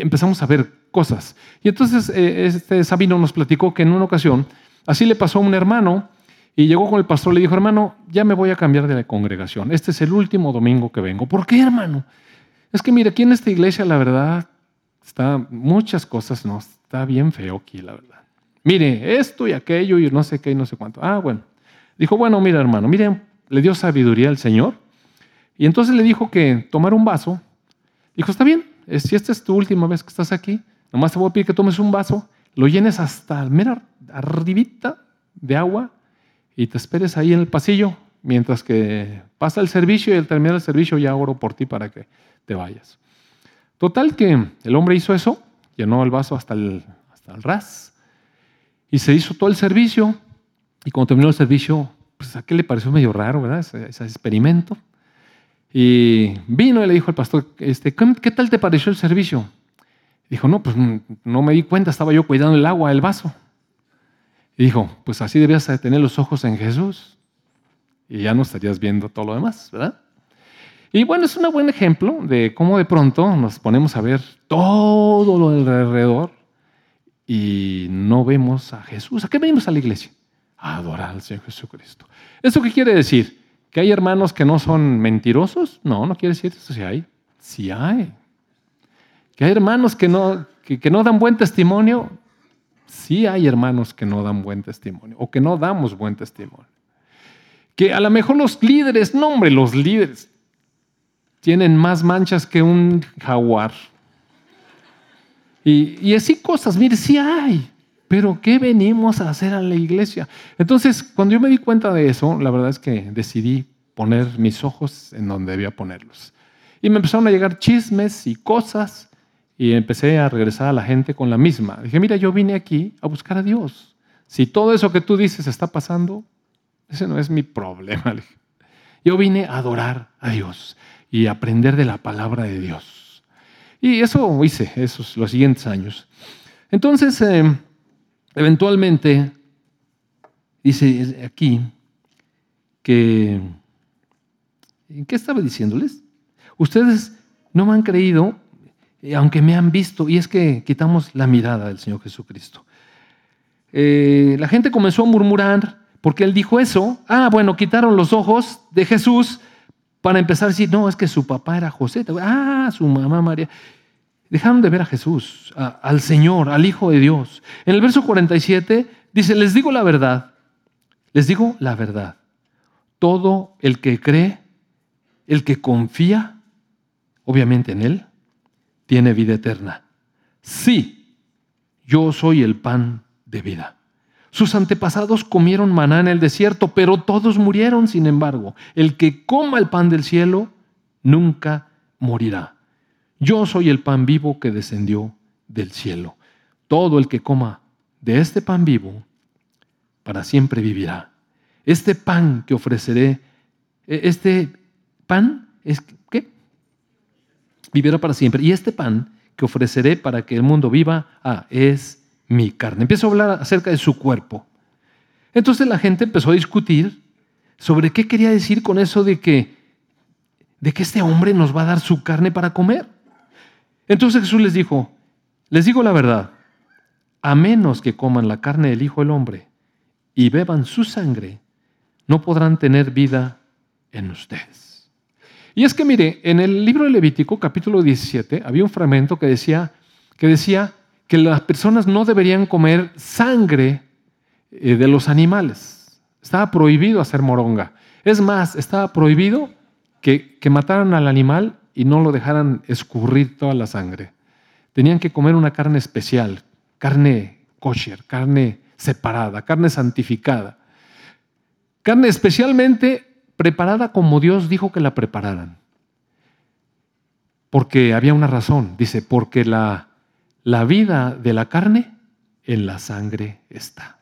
Empezamos a ver cosas. Y entonces eh, este Sabino nos platicó que en una ocasión así le pasó a un hermano y llegó con el pastor y le dijo, hermano, ya me voy a cambiar de la congregación. Este es el último domingo que vengo. ¿Por qué, hermano? Es que mire, aquí en esta iglesia la verdad está muchas cosas, no, está bien feo aquí, la verdad mire, esto y aquello y no sé qué y no sé cuánto. Ah, bueno. Dijo, bueno, mira hermano, mire, le dio sabiduría al Señor. Y entonces le dijo que tomara un vaso. Dijo, está bien, si esta es tu última vez que estás aquí, nomás te voy a pedir que tomes un vaso, lo llenes hasta mera arribita de agua y te esperes ahí en el pasillo mientras que pasa el servicio y al terminar el servicio ya oro por ti para que te vayas. Total que el hombre hizo eso, llenó el vaso hasta el, hasta el ras y se hizo todo el servicio. Y cuando terminó el servicio, pues a qué le pareció medio raro, ¿verdad? Ese, experimento. Y vino y le dijo al pastor, este, ¿qué tal te pareció el servicio? Dijo, no, pues no me di cuenta, estaba yo cuidando el agua, el vaso. Y dijo, pues así debías tener los ojos en Jesús y ya no estarías viendo todo lo demás, ¿verdad? Y bueno, es un buen ejemplo de cómo de pronto nos ponemos a ver todo lo alrededor y no vemos a Jesús. ¿A qué venimos a la iglesia? A adorar al Señor Jesucristo. ¿Eso qué quiere decir? ¿Que hay hermanos que no son mentirosos? No, no quiere decir eso. Si hay, sí hay. ¿Que hay hermanos que no, que, no dan buen testimonio? Sí hay hermanos que no dan buen testimonio o que no damos buen testimonio. Que a lo mejor los líderes, no hombre, los líderes tienen más manchas que un jaguar. Y, así cosas, mire, sí hay, pero ¿qué venimos a hacer a la iglesia? Entonces, cuando yo me di cuenta de eso, la verdad es que decidí poner mis ojos en donde debía ponerlos. Y me empezaron a llegar chismes y cosas y empecé a regresar a la gente con la misma. Dije, mira, yo vine aquí a buscar a Dios. Si todo eso que tú dices está pasando, ese no es mi problema. Yo vine a adorar a Dios y aprender de la palabra de Dios. Y eso hice esos, los siguientes años. Entonces, eh, eventualmente, dice aquí que, ¿qué estaba diciéndoles? Ustedes no me han creído, eh, aunque me han visto, y es que quitamos la mirada del Señor Jesucristo. Eh, la gente comenzó a murmurar porque él dijo eso. Ah, bueno, quitaron los ojos de Jesús para empezar a decir, no, es que su papá era José, ah, su mamá María. Dejaron de ver a Jesús, al Señor, al Hijo de Dios. En el verso 47 dice, les digo la verdad, les digo la verdad. Todo el que cree, el que confía, obviamente en Él, tiene vida eterna. Sí, yo soy el pan de vida. Sus antepasados comieron maná en el desierto, pero todos murieron, sin embargo. El que coma el pan del cielo nunca morirá. Yo soy el pan vivo que descendió del cielo. Todo el que coma de este pan vivo, para siempre vivirá. Este pan que ofreceré, e, este pan es ¿qué? Vivirá para siempre. Y este pan que ofreceré para que el mundo viva, ah, es mi carne. Empiezo a hablar acerca de su cuerpo. Entonces la gente empezó a discutir sobre qué quería decir con eso de que, de que este hombre nos va a dar su carne para comer. Entonces Jesús les dijo, les digo la verdad, a menos que coman la carne del Hijo del Hombre y beban su sangre, no podrán tener vida en ustedes. Y es que mire, en el libro de Levítico, capítulo 17, había un fragmento que decía que, decía que las personas no deberían comer sangre eh, de los animales. Estaba prohibido hacer moronga. Es más, estaba prohibido que, que mataran al animal y no lo dejaran escurrir toda la sangre. Tenían que comer una carne especial, carne kosher, carne separada, carne santificada. Carne especialmente preparada como Dios dijo que la prepararan. Porque había una razón, dice, porque la, la vida de la carne en la sangre está.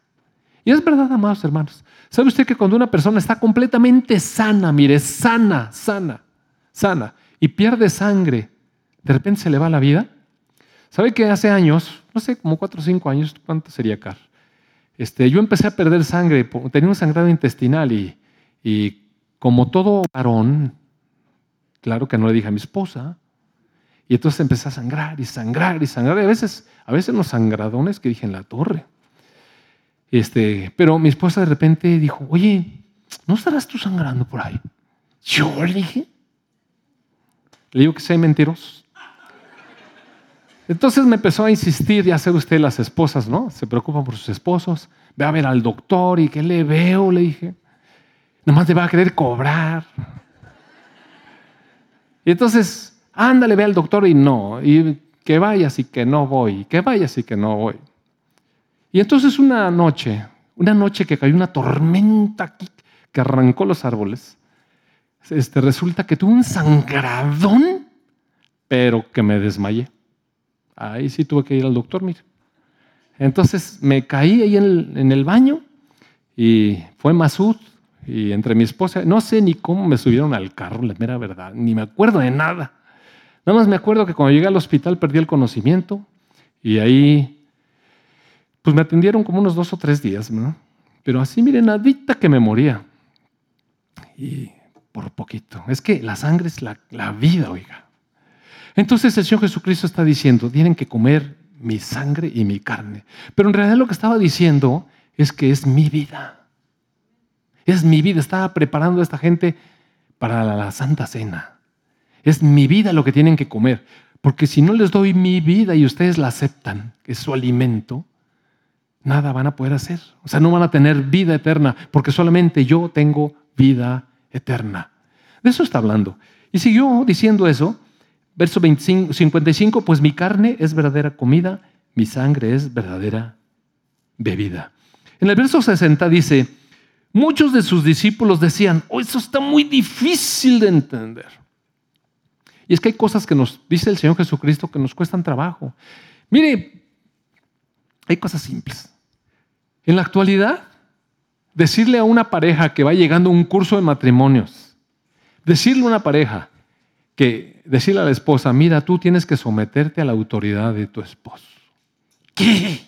Y es verdad, amados hermanos. ¿Sabe usted que cuando una persona está completamente sana, mire, sana, sana, sana, y pierde sangre, de repente se le va la vida? ¿Sabe que hace años, no sé, como cuatro o cinco años, ¿cuánto sería, Car? Este, yo empecé a perder sangre, tenía un sangrado intestinal y, y como todo varón, claro que no le dije a mi esposa, y entonces empecé a sangrar y sangrar y sangrar. Y a veces, a veces unos sangradones que dije en la torre. Este, pero mi esposa de repente dijo, oye, ¿no estarás tú sangrando por ahí? Yo le dije. Le digo que soy mentiroso. Entonces me empezó a insistir, ya sabe usted, las esposas, ¿no? Se preocupan por sus esposos. Ve a ver al doctor y ¿qué le veo? Le dije. Nomás te va a querer cobrar. Y entonces, ándale, ve al doctor y no. Y que vayas y que no voy. Que vayas y que no voy. Y entonces una noche, una noche que cayó una tormenta que arrancó los árboles, este, resulta que tuve un sangradón, pero que me desmayé. Ahí sí tuve que ir al doctor, mire. Entonces me caí ahí en el, baño y fue Masud y entre mi esposa, no sé ni cómo me subieron al carro, la mera verdad, ni me acuerdo de nada. Nada más me acuerdo que cuando llegué al hospital perdí el conocimiento y ahí, pues me atendieron como unos dos o tres días, ¿no? Pero así, miren, nadita que me moría. Y por poquito. Es que la sangre es la, la vida, oiga. Entonces el Señor Jesucristo está diciendo, tienen que comer mi sangre y mi carne. Pero en realidad lo que estaba diciendo es que es mi vida. Es mi vida. Estaba preparando a esta gente para la, Santa Cena. Es mi vida lo que tienen que comer. Porque si no les doy mi vida y ustedes la aceptan, que es su alimento, nada van a poder hacer. O sea, no van a tener vida eterna, porque solamente yo tengo vida eterna. De eso está hablando. Y siguió diciendo eso Verso 25, 55, pues mi carne es verdadera comida, mi sangre es verdadera bebida. En el verso 60 dice, muchos de sus discípulos decían, oh, eso está muy difícil de entender. Y es que hay cosas que nos dice el Señor Jesucristo que nos cuestan trabajo. Mire, hay cosas simples. En la actualidad, decirle a una pareja que va llegando a un curso de matrimonios, decirle a una pareja, que decirle a la esposa, mira, tú tienes que someterte a la autoridad de tu esposo. ¿Qué?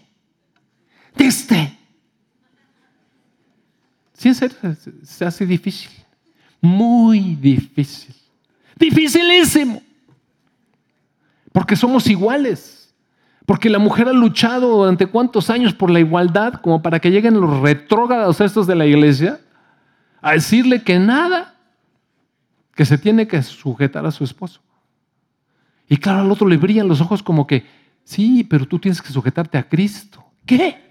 ¿De este? Sí, se hace difícil. Muy difícil. Dificilísimo. Porque somos iguales. Porque la mujer ha luchado durante cuántos años por la igualdad como para que lleguen los retrógrados estos de la iglesia a decirle que nada que se tiene que sujetar a su esposo. Y claro, al otro le brillan los ojos como que, sí, pero tú tienes que sujetarte a Cristo. ¿Qué?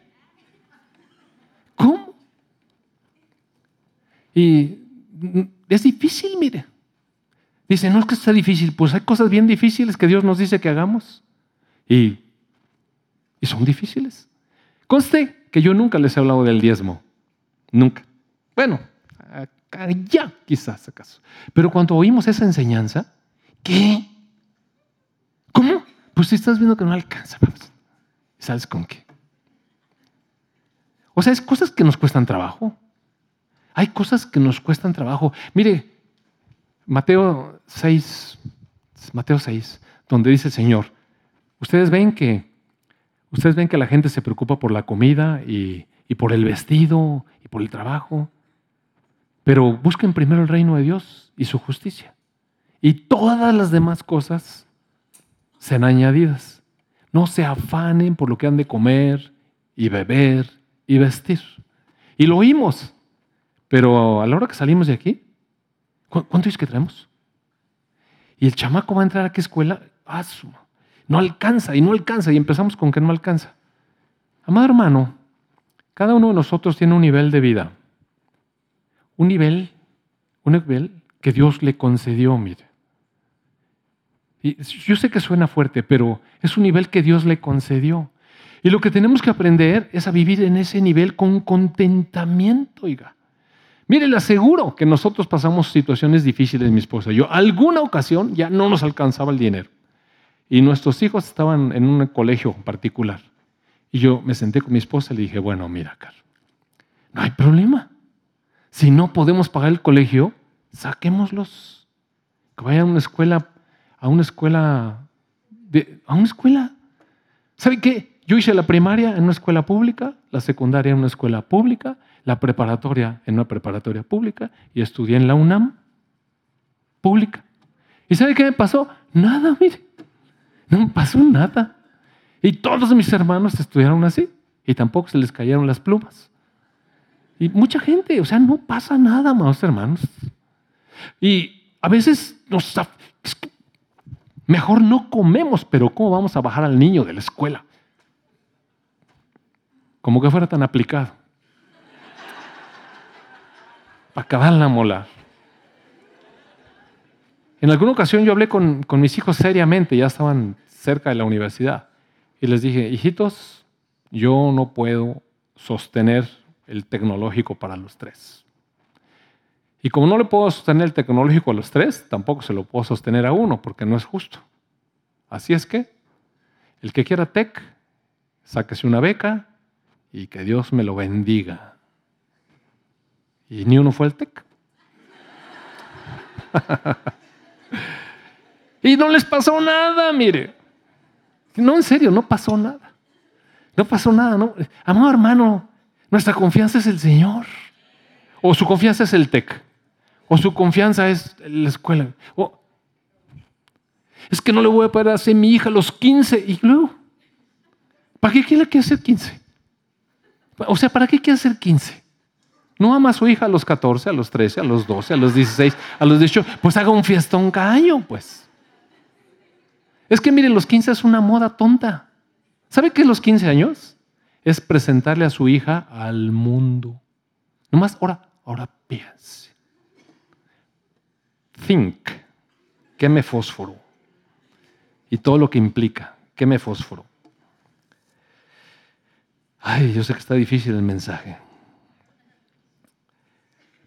¿Cómo? Y es difícil, mire. Dice, no es que sea difícil, pues hay cosas bien difíciles que Dios nos dice que hagamos. Y, y son difíciles. Conste que yo nunca les he hablado del diezmo. Nunca. Bueno, ya, quizás acaso. Pero cuando oímos esa enseñanza, ¿qué? ¿Cómo? Pues si estás viendo que no alcanza, ¿sabes con qué? O sea, es cosas que nos cuestan trabajo. Hay cosas que nos cuestan trabajo. Mire, Mateo 6, Mateo 6, donde dice el Señor, ustedes ven que, ustedes ven que la gente se preocupa por la comida y, por el vestido y por el trabajo. Pero busquen primero el reino de Dios y su justicia. Y todas las demás cosas sean añadidas. No se afanen por lo que han de comer y beber y vestir. Y lo oímos. Pero a la hora que salimos de aquí, ¿cuánto es que traemos? Y el chamaco va a entrar a qué escuela? Ah, no alcanza y no alcanza y empezamos con que no alcanza. Amado hermano, cada uno de nosotros tiene un nivel de vida. Un nivel, un nivel que Dios le concedió, mire. Y yo sé que suena fuerte, pero es un nivel que Dios le concedió. Y lo que tenemos que aprender es a vivir en ese nivel con contentamiento, oiga. Mire, le aseguro que nosotros pasamos situaciones difíciles, mi esposa y yo. Alguna ocasión ya no nos alcanzaba el dinero. Y nuestros hijos estaban en un colegio particular. Y yo me senté con mi esposa y le dije, bueno, mira, Carlos, no hay problema. Si no podemos pagar el colegio, saquémoslos. Que vayan a una escuela, a una escuela, a una escuela. ¿Sabe qué? Yo hice la primaria en una escuela pública, la secundaria en una escuela pública, la preparatoria en una preparatoria pública y estudié en la UNAM pública. ¿Y sabe qué me pasó? Nada, mire. No pasó nada. Y todos mis hermanos estudiaron así y tampoco se les cayeron las plumas. Y mucha gente, o sea, no pasa nada, amados hermanos. Y a veces nos... mejor no comemos, pero ¿cómo vamos a bajar al niño de la escuela? Como que fuera tan aplicado. Para acabar la mola. En alguna ocasión yo hablé con, con mis hijos seriamente, ya estaban cerca de la universidad, y les dije, hijitos, yo no puedo sostener el tecnológico para los tres. Y como no le puedo sostener el tecnológico a los tres, tampoco se lo puedo sostener a uno, porque no es justo. Así es que, el que quiera tech, sáquese una beca y que Dios me lo bendiga. Y ni uno fue el tech. y no les pasó nada, mire. No, en serio, no pasó nada. No pasó nada, ¿no? Amado hermano, nuestra confianza es el Señor. O su confianza es el TEC. O su confianza es la escuela. es que no le voy a hacer a mi hija los 15 y luego. ¿Para qué quiere que hacer 15? O sea, ¿para qué quiere hacer 15? No ama a su hija a los 14, a los 13, a los 12, a los 16, a los 18. Pues haga un fiestón cada año, pues. Es que miren, los 15 es una moda tonta. ¿Sabe qué es los 15 años? Es presentarle a su hija al mundo. Nomás, ahora, ahora piense. Think, queme fósforo. Y todo lo que implica, queme fósforo. Ay, yo sé que está difícil el mensaje.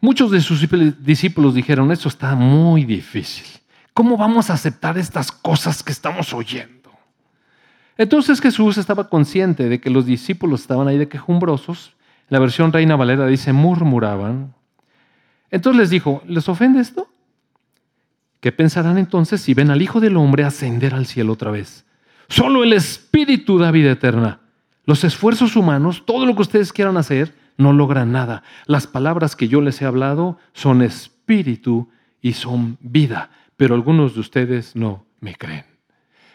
Muchos de sus discípulos dijeron, esto está muy difícil. ¿Cómo vamos a aceptar estas cosas que estamos oyendo? Entonces Jesús estaba consciente de que los discípulos estaban ahí de quejumbrosos. La versión Reina Valera dice murmuraban. Entonces les dijo, ¿les ofende esto? ¿Qué pensarán entonces si ven al Hijo del Hombre ascender al cielo otra vez? Solo el Espíritu da vida eterna. Los esfuerzos humanos, todo lo que ustedes quieran hacer, no logran nada. Las palabras que yo les he hablado son espíritu y son vida pero algunos de ustedes no me creen.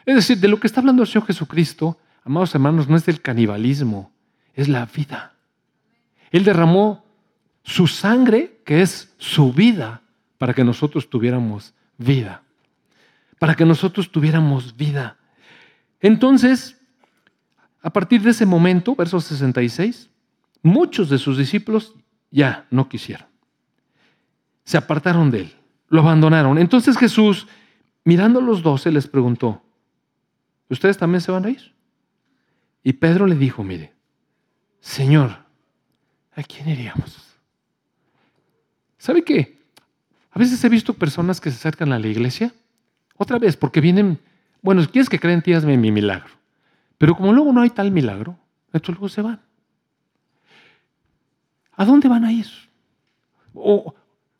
Es decir, de lo que está hablando el Señor Jesucristo, amados hermanos, no es del canibalismo, es la vida. Él derramó su sangre, que es su vida, para que nosotros tuviéramos vida. Para que nosotros tuviéramos vida. Entonces, a partir de ese momento, verso 66, muchos de sus discípulos ya no quisieron. Se apartaron de él lo abandonaron. Entonces Jesús, mirando a los doce, les preguntó, ¿ustedes también se van a ir? Y Pedro le dijo, mire, Señor, ¿a quién iríamos? ¿Sabe qué? A veces he visto personas que se acercan a la iglesia, otra vez, porque vienen, bueno, quieres que creen tías mi milagro, pero como luego no hay tal milagro, entonces luego se van. ¿A dónde van a ir? O,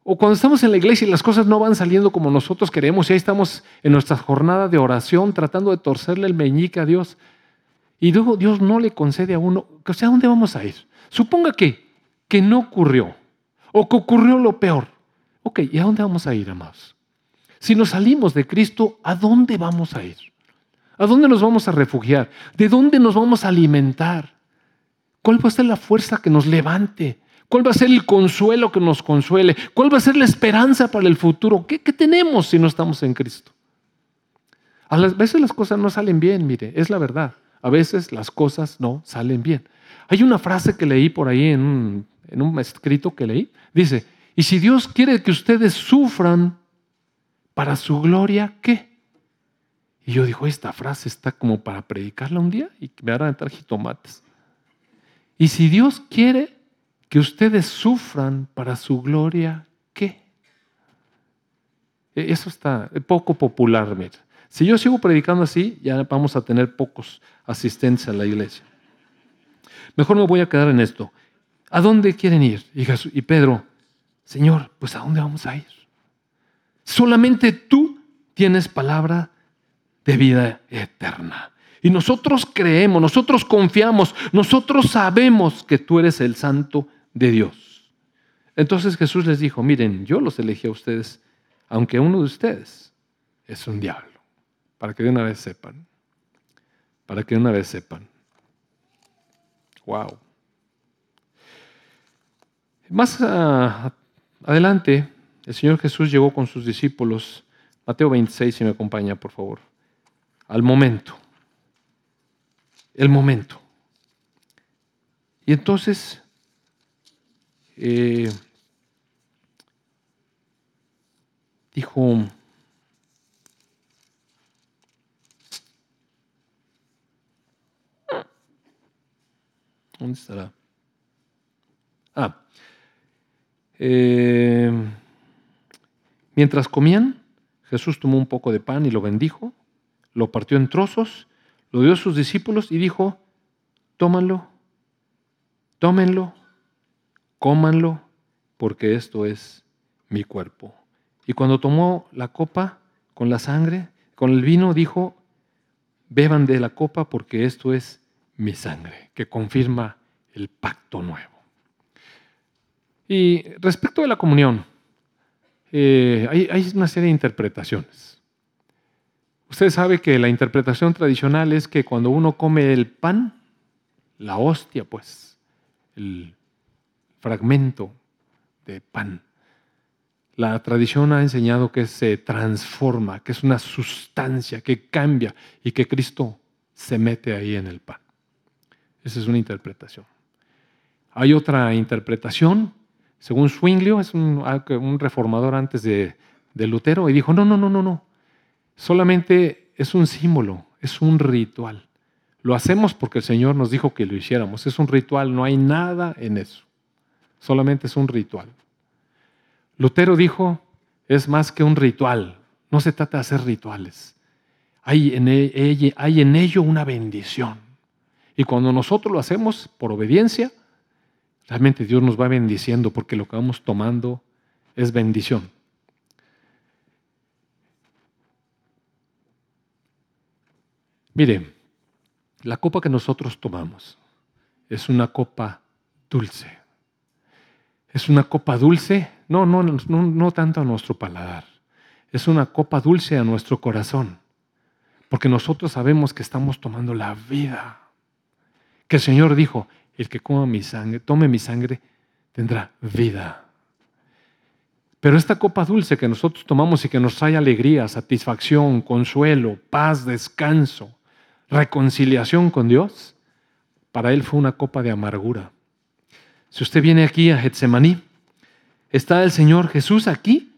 o cuando estamos en la iglesia y las cosas no van saliendo como nosotros queremos y ahí estamos en nuestra jornada de oración tratando de torcerle el meñique a Dios. Y luego Dios no le concede a uno, o sea, ¿a dónde vamos a ir? Suponga que, que no ocurrió o que ocurrió lo peor. Ok, ¿y a dónde vamos a ir, amados? Si nos salimos de Cristo, ¿a dónde vamos a ir? ¿A dónde nos vamos a refugiar? ¿De dónde nos vamos a alimentar? ¿Cuál va a ser la fuerza que nos levante? ¿Cuál va a ser el consuelo que nos consuele? ¿Cuál va a ser la esperanza para el futuro? ¿Qué, tenemos si no estamos en Cristo? A veces las cosas no salen bien, mire, es la verdad. A veces las cosas no salen bien. Hay una frase que leí por ahí en un, escrito que leí. Dice, y si Dios quiere que ustedes sufran para su gloria, ¿qué? Y yo digo, esta frase está como para predicarla un día y me hagan entrar jitomates. Y si Dios quiere que ustedes sufran para su gloria, ¿qué? E, eso está poco popular, mira. Si yo sigo predicando así, ya vamos a tener pocos asistentes a la iglesia. Mejor me voy a quedar en esto. ¿A dónde quieren ir? Y, Pedro, Señor, pues ¿a dónde vamos a ir? Solamente tú tienes palabra de vida eterna. Y nosotros creemos, nosotros confiamos, nosotros sabemos que tú eres el santo de Dios. Entonces Jesús les dijo, miren, yo los elegí a ustedes, aunque uno de ustedes es un diablo para que de una vez sepan. Para que de una vez sepan. Wow. Más ah, adelante, el Señor Jesús llegó con sus discípulos, Mateo 26, si me acompaña, por favor, al momento. El momento. Y entonces, eh, dijo, ¿Dónde estará? Ah. Eh, mientras comían, Jesús tomó un poco de pan y lo bendijo, lo partió en trozos, lo dio a sus discípulos y dijo, tómanlo, tómenlo, cómanlo, porque esto es mi cuerpo. Y cuando tomó la copa con la sangre, con el vino, dijo, beban de la copa porque esto es mi sangre, que confirma el pacto nuevo. Y respecto de la comunión, eh, hay, hay, una serie de interpretaciones. Usted sabe que la interpretación tradicional es que cuando uno come el pan, la hostia, pues, el fragmento de pan, la tradición ha enseñado que se transforma, que es una sustancia que cambia y que Cristo se mete ahí en el pan. Esa es una interpretación. Hay otra interpretación, según Zwinglio, es un, reformador antes de Lutero, y dijo, no, no, no, no, no, solamente es un símbolo, es un ritual. Lo hacemos porque el Señor nos dijo que lo hiciéramos. Es un ritual, no hay nada en eso. Solamente es un ritual. Lutero dijo, es más que un ritual. No se trata de hacer rituales. Hay en, e, hay en ello una bendición. Y cuando nosotros lo hacemos por obediencia, realmente Dios nos va bendiciendo porque lo que vamos tomando es bendición. Mire, la copa que nosotros tomamos es una copa dulce. Es una copa dulce, no, no, no, no tanto a nuestro paladar, es una copa dulce a nuestro corazón, porque nosotros sabemos que estamos tomando la vida que el Señor dijo, el que coma mi sangre, tome mi sangre, tendrá vida. Pero esta copa dulce que nosotros tomamos y que nos trae alegría, satisfacción, consuelo, paz, descanso, reconciliación con Dios, para él fue una copa de amargura. Si usted viene aquí a Getsemaní, está el Señor Jesús aquí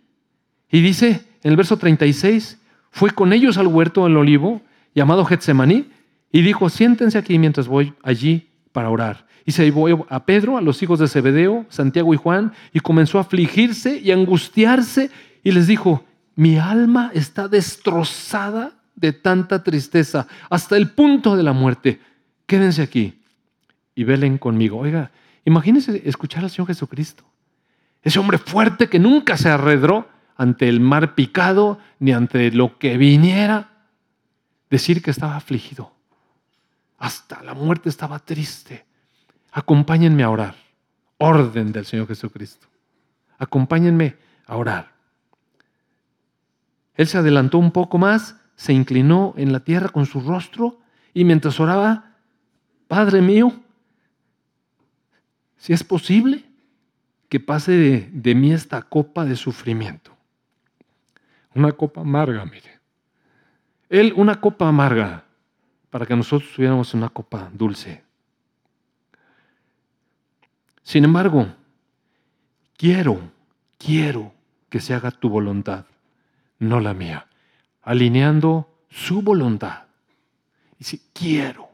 y dice en el verso 36, fue con ellos al huerto del olivo llamado Getsemaní y dijo, siéntense aquí mientras voy allí para orar. Y se llevó a Pedro, a los hijos de Zebedeo, Santiago y Juan, y comenzó a afligirse y angustiarse y les dijo, mi alma está destrozada de tanta tristeza hasta el punto de la muerte. Quédense aquí y velen conmigo. Oiga, imagínense escuchar al Señor Jesucristo. Ese hombre fuerte que nunca se arredró ante el mar picado ni ante lo que viniera. Decir que estaba afligido hasta la muerte estaba triste. Acompáñenme a orar. Orden del Señor Jesucristo. Acompáñenme a orar. Él se adelantó un poco más, se inclinó en la tierra con su rostro y mientras oraba, Padre mío, si es posible, que pase de, mí esta copa de sufrimiento. Una copa amarga, mire. Él una copa amarga para que nosotros tuviéramos una copa dulce. Sin embargo, quiero, quiero que se haga tu voluntad, no la mía, alineando su voluntad. Si quiero,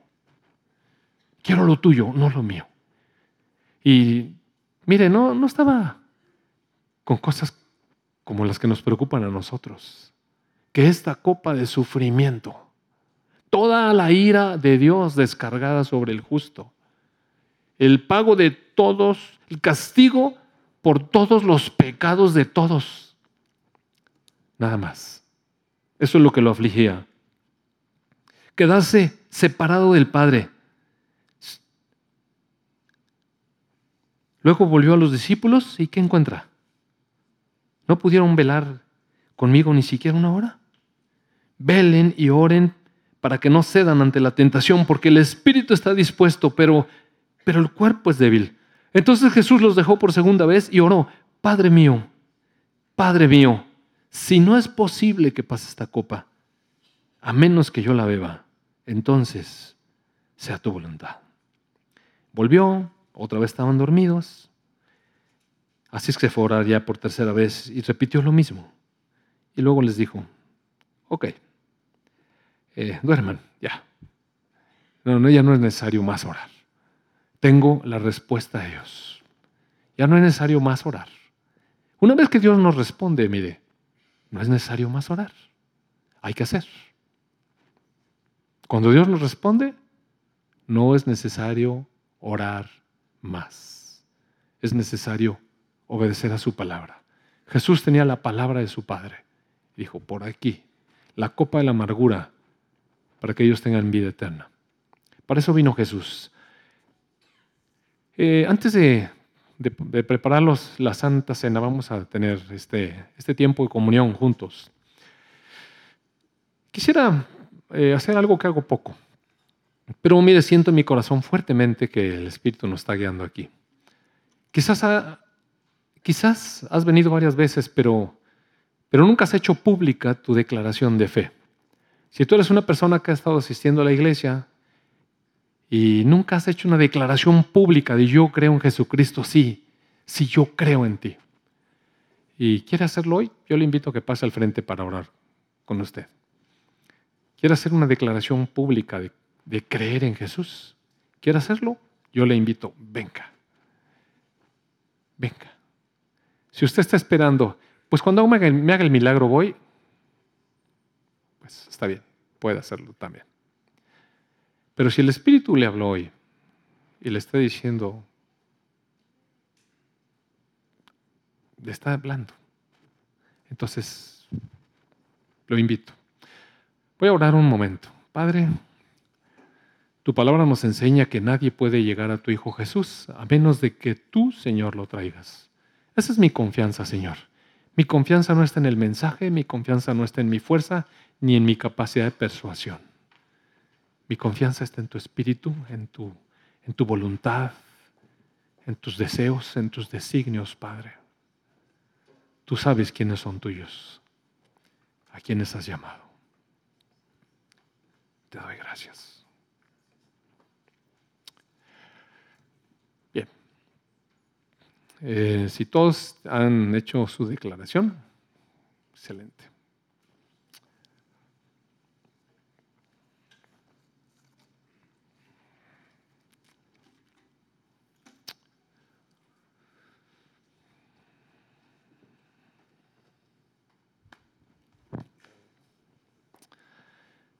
quiero lo tuyo, no lo mío. Y mire, no, no estaba con cosas como las que nos preocupan a nosotros. Que esta copa de sufrimiento, toda la ira de Dios descargada sobre el justo, el pago de todos, el castigo por todos los pecados de todos. Nada más. Eso es lo que lo afligía. Quedarse separado del Padre. Luego volvió a los discípulos y ¿qué encuentra? ¿No pudieron velar conmigo ni siquiera una hora? Velen y oren para que no cedan ante la tentación, porque el espíritu está dispuesto, pero, pero el cuerpo es débil. Entonces Jesús los dejó por segunda vez y oró, Padre mío, Padre mío, si no es posible que pase esta copa, a menos que yo la beba, entonces sea tu voluntad. Volvió, otra vez estaban dormidos, así es que fue a orar ya por tercera vez y repitió lo mismo. Y luego les dijo, ok, eh, duerman, ya. No, no, ya no es necesario más orar. Tengo la respuesta a Dios. Ya no es necesario más orar. Una vez que Dios nos responde, mire, no es necesario más orar. Hay que hacer. Cuando Dios nos responde, no es necesario orar más. Es necesario obedecer a su palabra. Jesús tenía la palabra de su Padre. Dijo, por aquí, la copa de la amargura, para que ellos tengan vida eterna. Para eso vino Jesús. Eh, antes de, de, preparar la Santa Cena, vamos a tener este, este tiempo de comunión juntos. Quisiera eh, hacer algo que hago poco, pero mire, siento en mi corazón fuertemente que el Espíritu nos está guiando aquí. Quizás, quizás has venido varias veces, pero, pero nunca has hecho pública tu declaración de fe. Si tú eres una persona que ha estado asistiendo a la iglesia y nunca has hecho una declaración pública de yo creo en Jesucristo, sí, sí yo creo en ti. Y quiere hacerlo hoy, yo le invito a que pase al frente para orar con usted. ¿Quiere hacer una declaración pública de, de creer en Jesús? ¿Quiere hacerlo? Yo le invito, venga. Venga. Si usted está esperando, pues cuando me haga, me haga el milagro voy, pues está bien, puede hacerlo también. Pero si el Espíritu le habló hoy y le está diciendo, le está hablando, entonces lo invito. Voy a orar un momento. Padre, tu palabra nos enseña que nadie puede llegar a tu Hijo Jesús a menos de que tú, Señor, lo traigas. Esa es mi confianza, Señor. Mi confianza no está en el mensaje, mi confianza no está en mi fuerza ni en mi capacidad de persuasión. Mi confianza está en tu espíritu, en tu, en tu voluntad, en tus deseos, en tus designios, Padre. Tú sabes quiénes son tuyos, a quienes has llamado. Te doy gracias. Bien. Eh, si todos han hecho su declaración, excelente.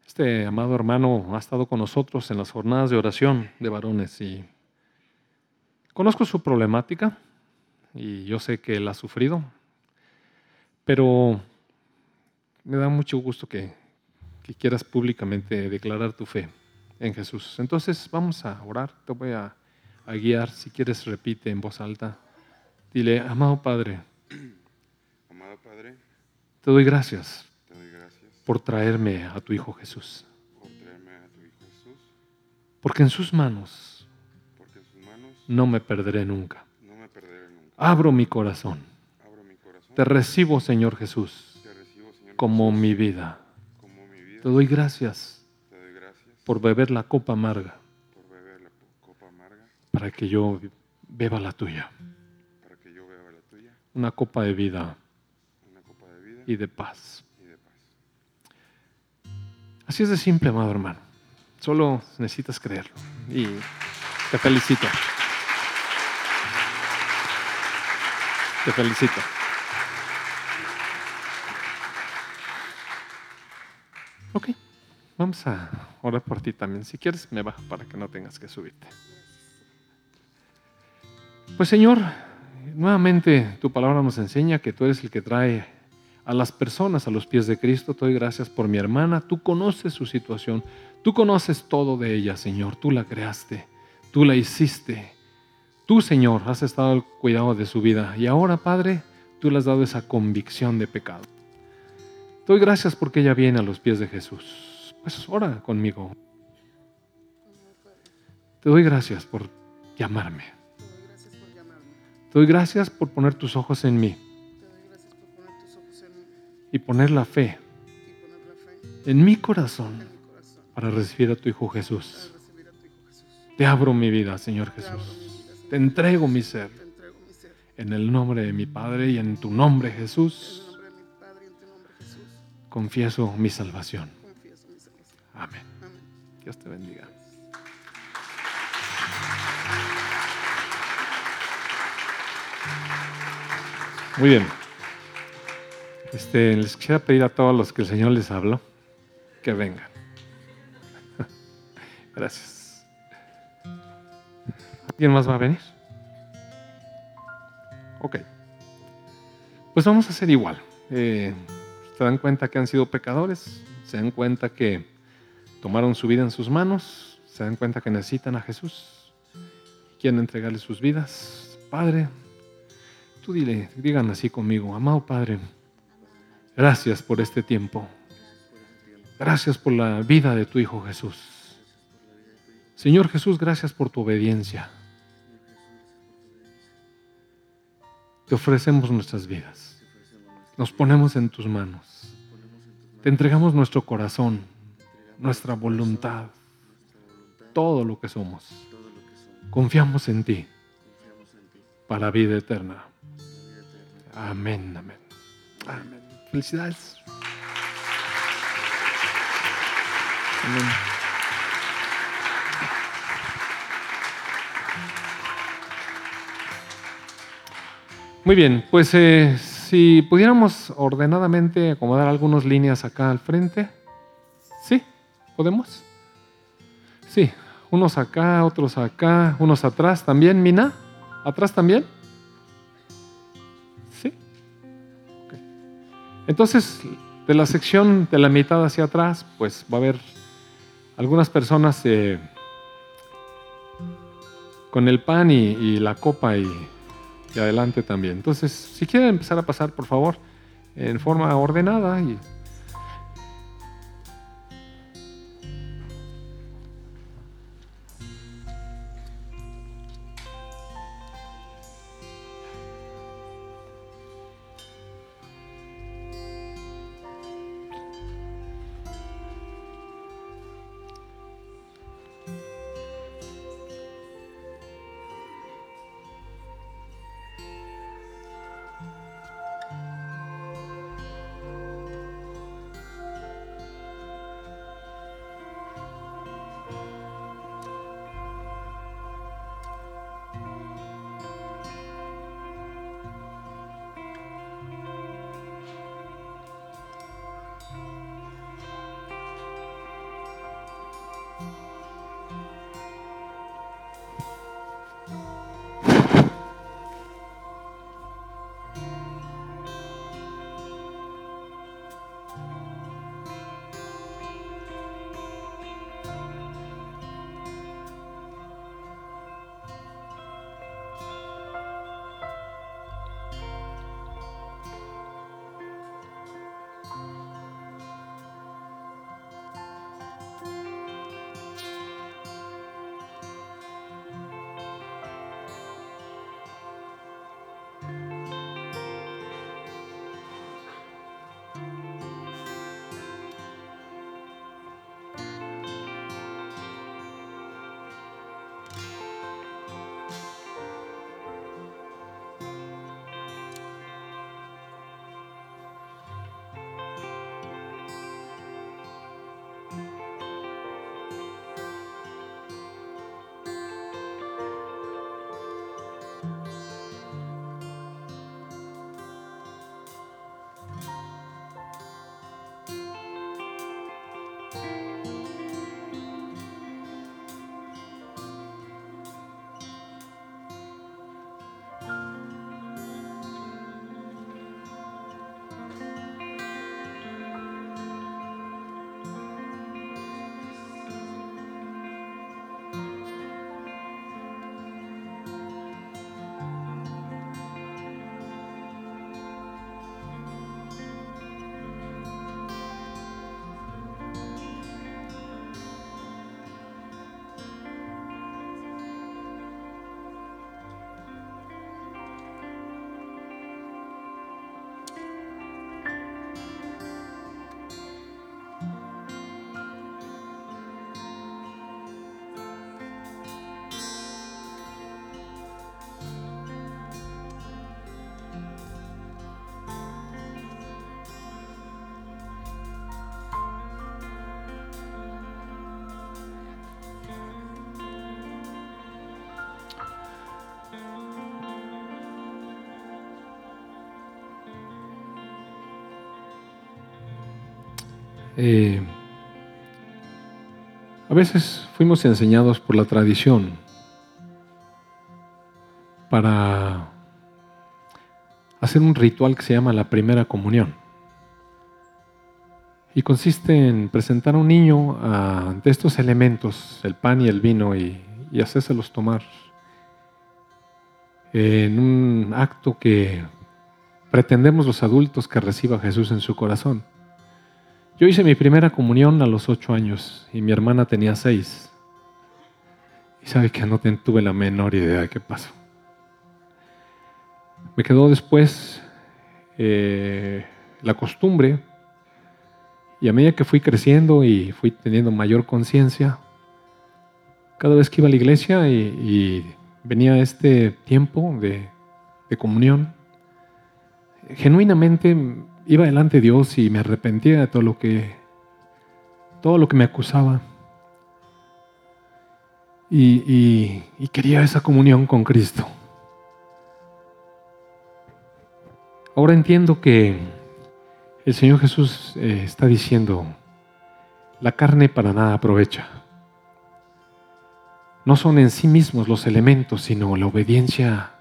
Este amado hermano ha estado con nosotros en las jornadas de oración de varones y conozco su problemática y yo sé que él ha sufrido, pero me da mucho gusto que, quieras públicamente declarar tu fe en Jesús. Entonces vamos a orar, te voy a, a guiar, si quieres repite en voz alta. Dile, amado Padre, amado Padre, te doy gracias te doy gracias por traerme a tu Hijo Jesús. por traerme a tu Hijo Jesús, Porque en sus manos porque en sus manos no me perderé nunca. no me perderé nunca. Abro mi corazón. Te recibo, Señor Jesús, como mi vida. Te doy gracias por beber la copa amarga para que yo beba la tuya. para que yo beba la tuya, Una copa de vida una copa de vida y de paz. y de paz. Así es de simple, amado hermano. Solo necesitas creerlo. Y te felicito. Te felicito. Ok, vamos a orar por ti también. Si quieres, me bajo para que no tengas que subirte. Pues Señor, nuevamente tu palabra nos enseña que tú eres el que trae a las personas a los pies de Cristo. Te doy gracias por mi hermana. Tú conoces su situación. Tú conoces todo de ella, Señor. Tú la creaste. Tú la hiciste. Tú, Señor, has estado al cuidado de su vida. Y ahora, Padre, tú le has dado esa convicción de pecado. Doy gracias porque ella viene a los pies de Jesús. Pues ora conmigo. Te doy gracias por llamarme. Te doy gracias por poner tus ojos en mí y poner la fe en mi corazón para recibir a tu Hijo Jesús. Te abro mi vida, Señor Jesús. Te entrego mi ser en el nombre de mi Padre y en tu nombre, Jesús. Confieso mi salvación. Amén. Dios te bendiga. Muy bien. Este, les quisiera pedir a todos los que el Señor les habló que vengan. Gracias. ¿Alguien más va a venir? Ok. Pues vamos a hacer igual. Eh, se dan cuenta que han sido pecadores, se dan cuenta que tomaron su vida en sus manos, se dan cuenta que necesitan a Jesús, quieren entregarle sus vidas. Padre, tú dile, digan así conmigo, amado Padre, gracias por este tiempo. Gracias por la vida de tu Hijo Jesús. Señor Jesús, gracias por tu obediencia. Te ofrecemos nuestras vidas. Nos ponemos en tus manos. Te entregamos nuestro corazón, nuestra voluntad, todo lo que somos. Confiamos en ti para vida eterna. Amén, amén. Amén. Felicidades. Amén. Muy bien, pues eh, si pudiéramos ordenadamente acomodar algunas líneas acá al frente. ¿Sí? ¿Podemos? Sí, unos acá, otros acá, unos atrás también, Mina. ¿Atrás también? Sí. Ok. Entonces, de la sección de la mitad hacia atrás, pues va a haber algunas personas eh, con el pan y la copa y, y adelante también. Entonces, si quieren empezar a pasar, por favor, en forma ordenada y eh, a veces fuimos enseñados por la tradición para hacer un ritual que se llama la primera comunión. Y consiste en presentar a un niño ante estos elementos, el pan y el vino, y, y hacérselos tomar en un acto que pretendemos los adultos que reciba Jesús en su corazón. Yo hice mi primera comunión a los ocho años y mi hermana tenía seis. Y sabe que no tuve la menor idea de qué pasó. Me quedó después eh, la costumbre y a medida que fui creciendo y fui teniendo mayor conciencia, cada vez que iba a la iglesia y, y venía este tiempo de, de comunión, genuinamente iba delante de Dios y me arrepentía de todo lo que todo lo que me acusaba. Y, quería esa comunión con Cristo. Ahora entiendo que el Señor Jesús eh, está diciendo, la carne para nada aprovecha. No son en sí mismos los elementos, sino la obediencia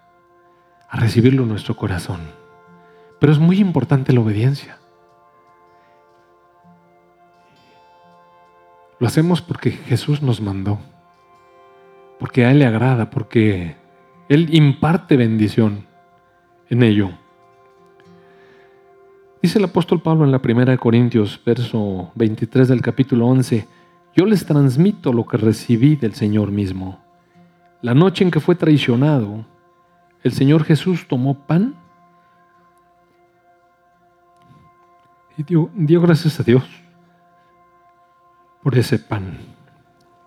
a recibirlo en nuestro corazón. Pero es muy importante la obediencia. Lo hacemos porque Jesús nos mandó, porque a Él le agrada, porque Él imparte bendición en ello. Dice el apóstol Pablo en la primera de Corintios, verso 23 del capítulo 11, yo les transmito lo que recibí del Señor mismo. La noche en que fue traicionado, el Señor Jesús tomó pan y dio, dio gracias a Dios por ese pan.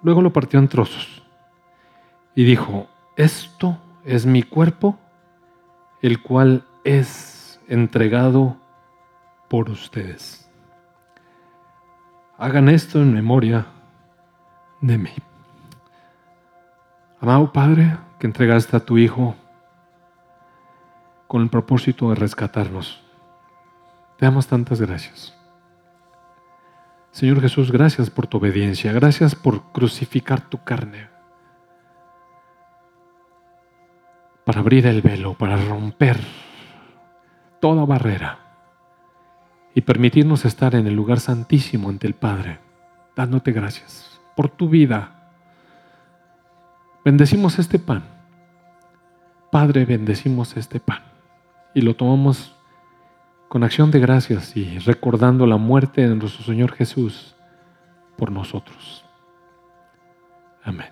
Luego lo partió en trozos y dijo, esto es mi cuerpo, el cual es entregado por ustedes. Hagan esto en memoria de mí. Amado Padre, que entregaste a tu Hijo con el propósito de rescatarnos. Te damos tantas gracias. Señor Jesús, gracias por tu obediencia, gracias por crucificar tu carne, para abrir el velo, para romper toda barrera y permitirnos estar en el lugar santísimo ante el Padre, dándote gracias por tu vida. Bendecimos este pan. Padre, bendecimos este pan y lo tomamos con acción de gracias y recordando la muerte de nuestro Señor Jesús por nosotros. Amén.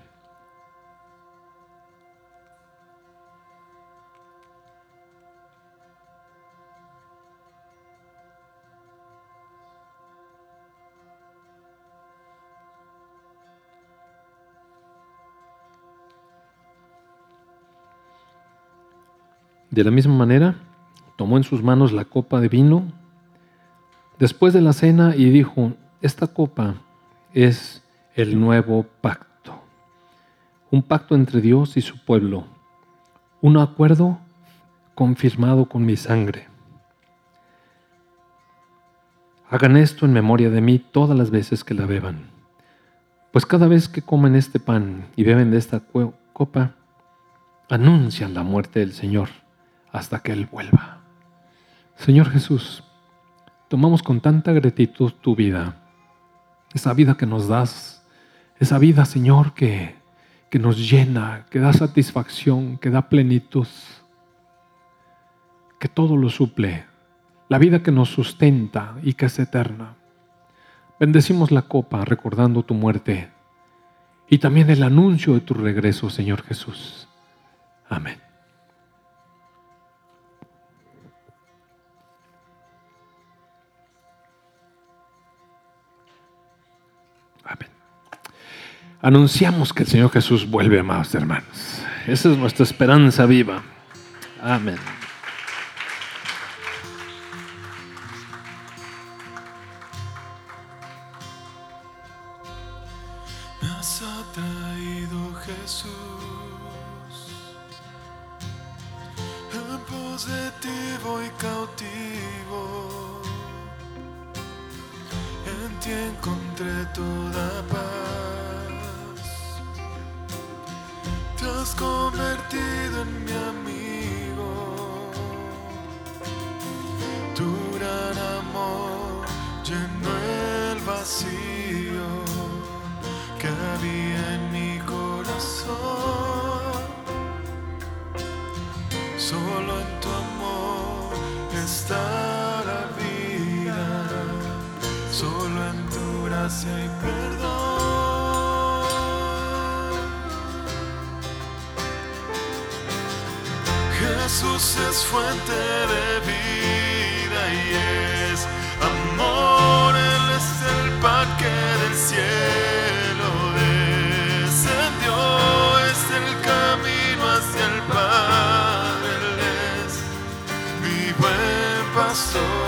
De la misma manera, tomó en sus manos la copa de vino después de la cena y dijo, esta copa es el nuevo pacto, un pacto entre Dios y su pueblo, un acuerdo confirmado con mi sangre. Hagan esto en memoria de mí todas las veces que la beban, pues cada vez que comen este pan y beben de esta copa, anuncian la muerte del Señor hasta que Él vuelva. Señor Jesús, tomamos con tanta gratitud tu vida, esa vida que nos das, esa vida, Señor, que, que nos llena, que da satisfacción, que da plenitud, que todo lo suple, la vida que nos sustenta y que es eterna. Bendecimos la copa recordando tu muerte y también el anuncio de tu regreso, Señor Jesús. Amén. Anunciamos que el Señor Jesús vuelve, amados hermanos. Esa es nuestra esperanza viva. Amén. Me has atraído Jesús en pos de ti voy cautivo en ti encontré toda paz. Has convertido en mi amigo. Tu gran amor llenó el vacío que había en mi corazón. Solo en tu amor está la vida. Solo en tu gracia y perdón. Jesús es fuente de vida y es amor. Él es el pan que del cielo descendió. Es el camino hacia el Padre. Él es mi buen pastor.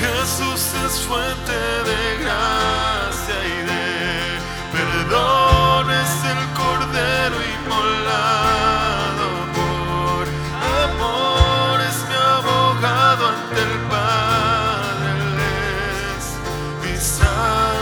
Jesús es fuente de Por amores, mi abogado ante el padre es mi salvador.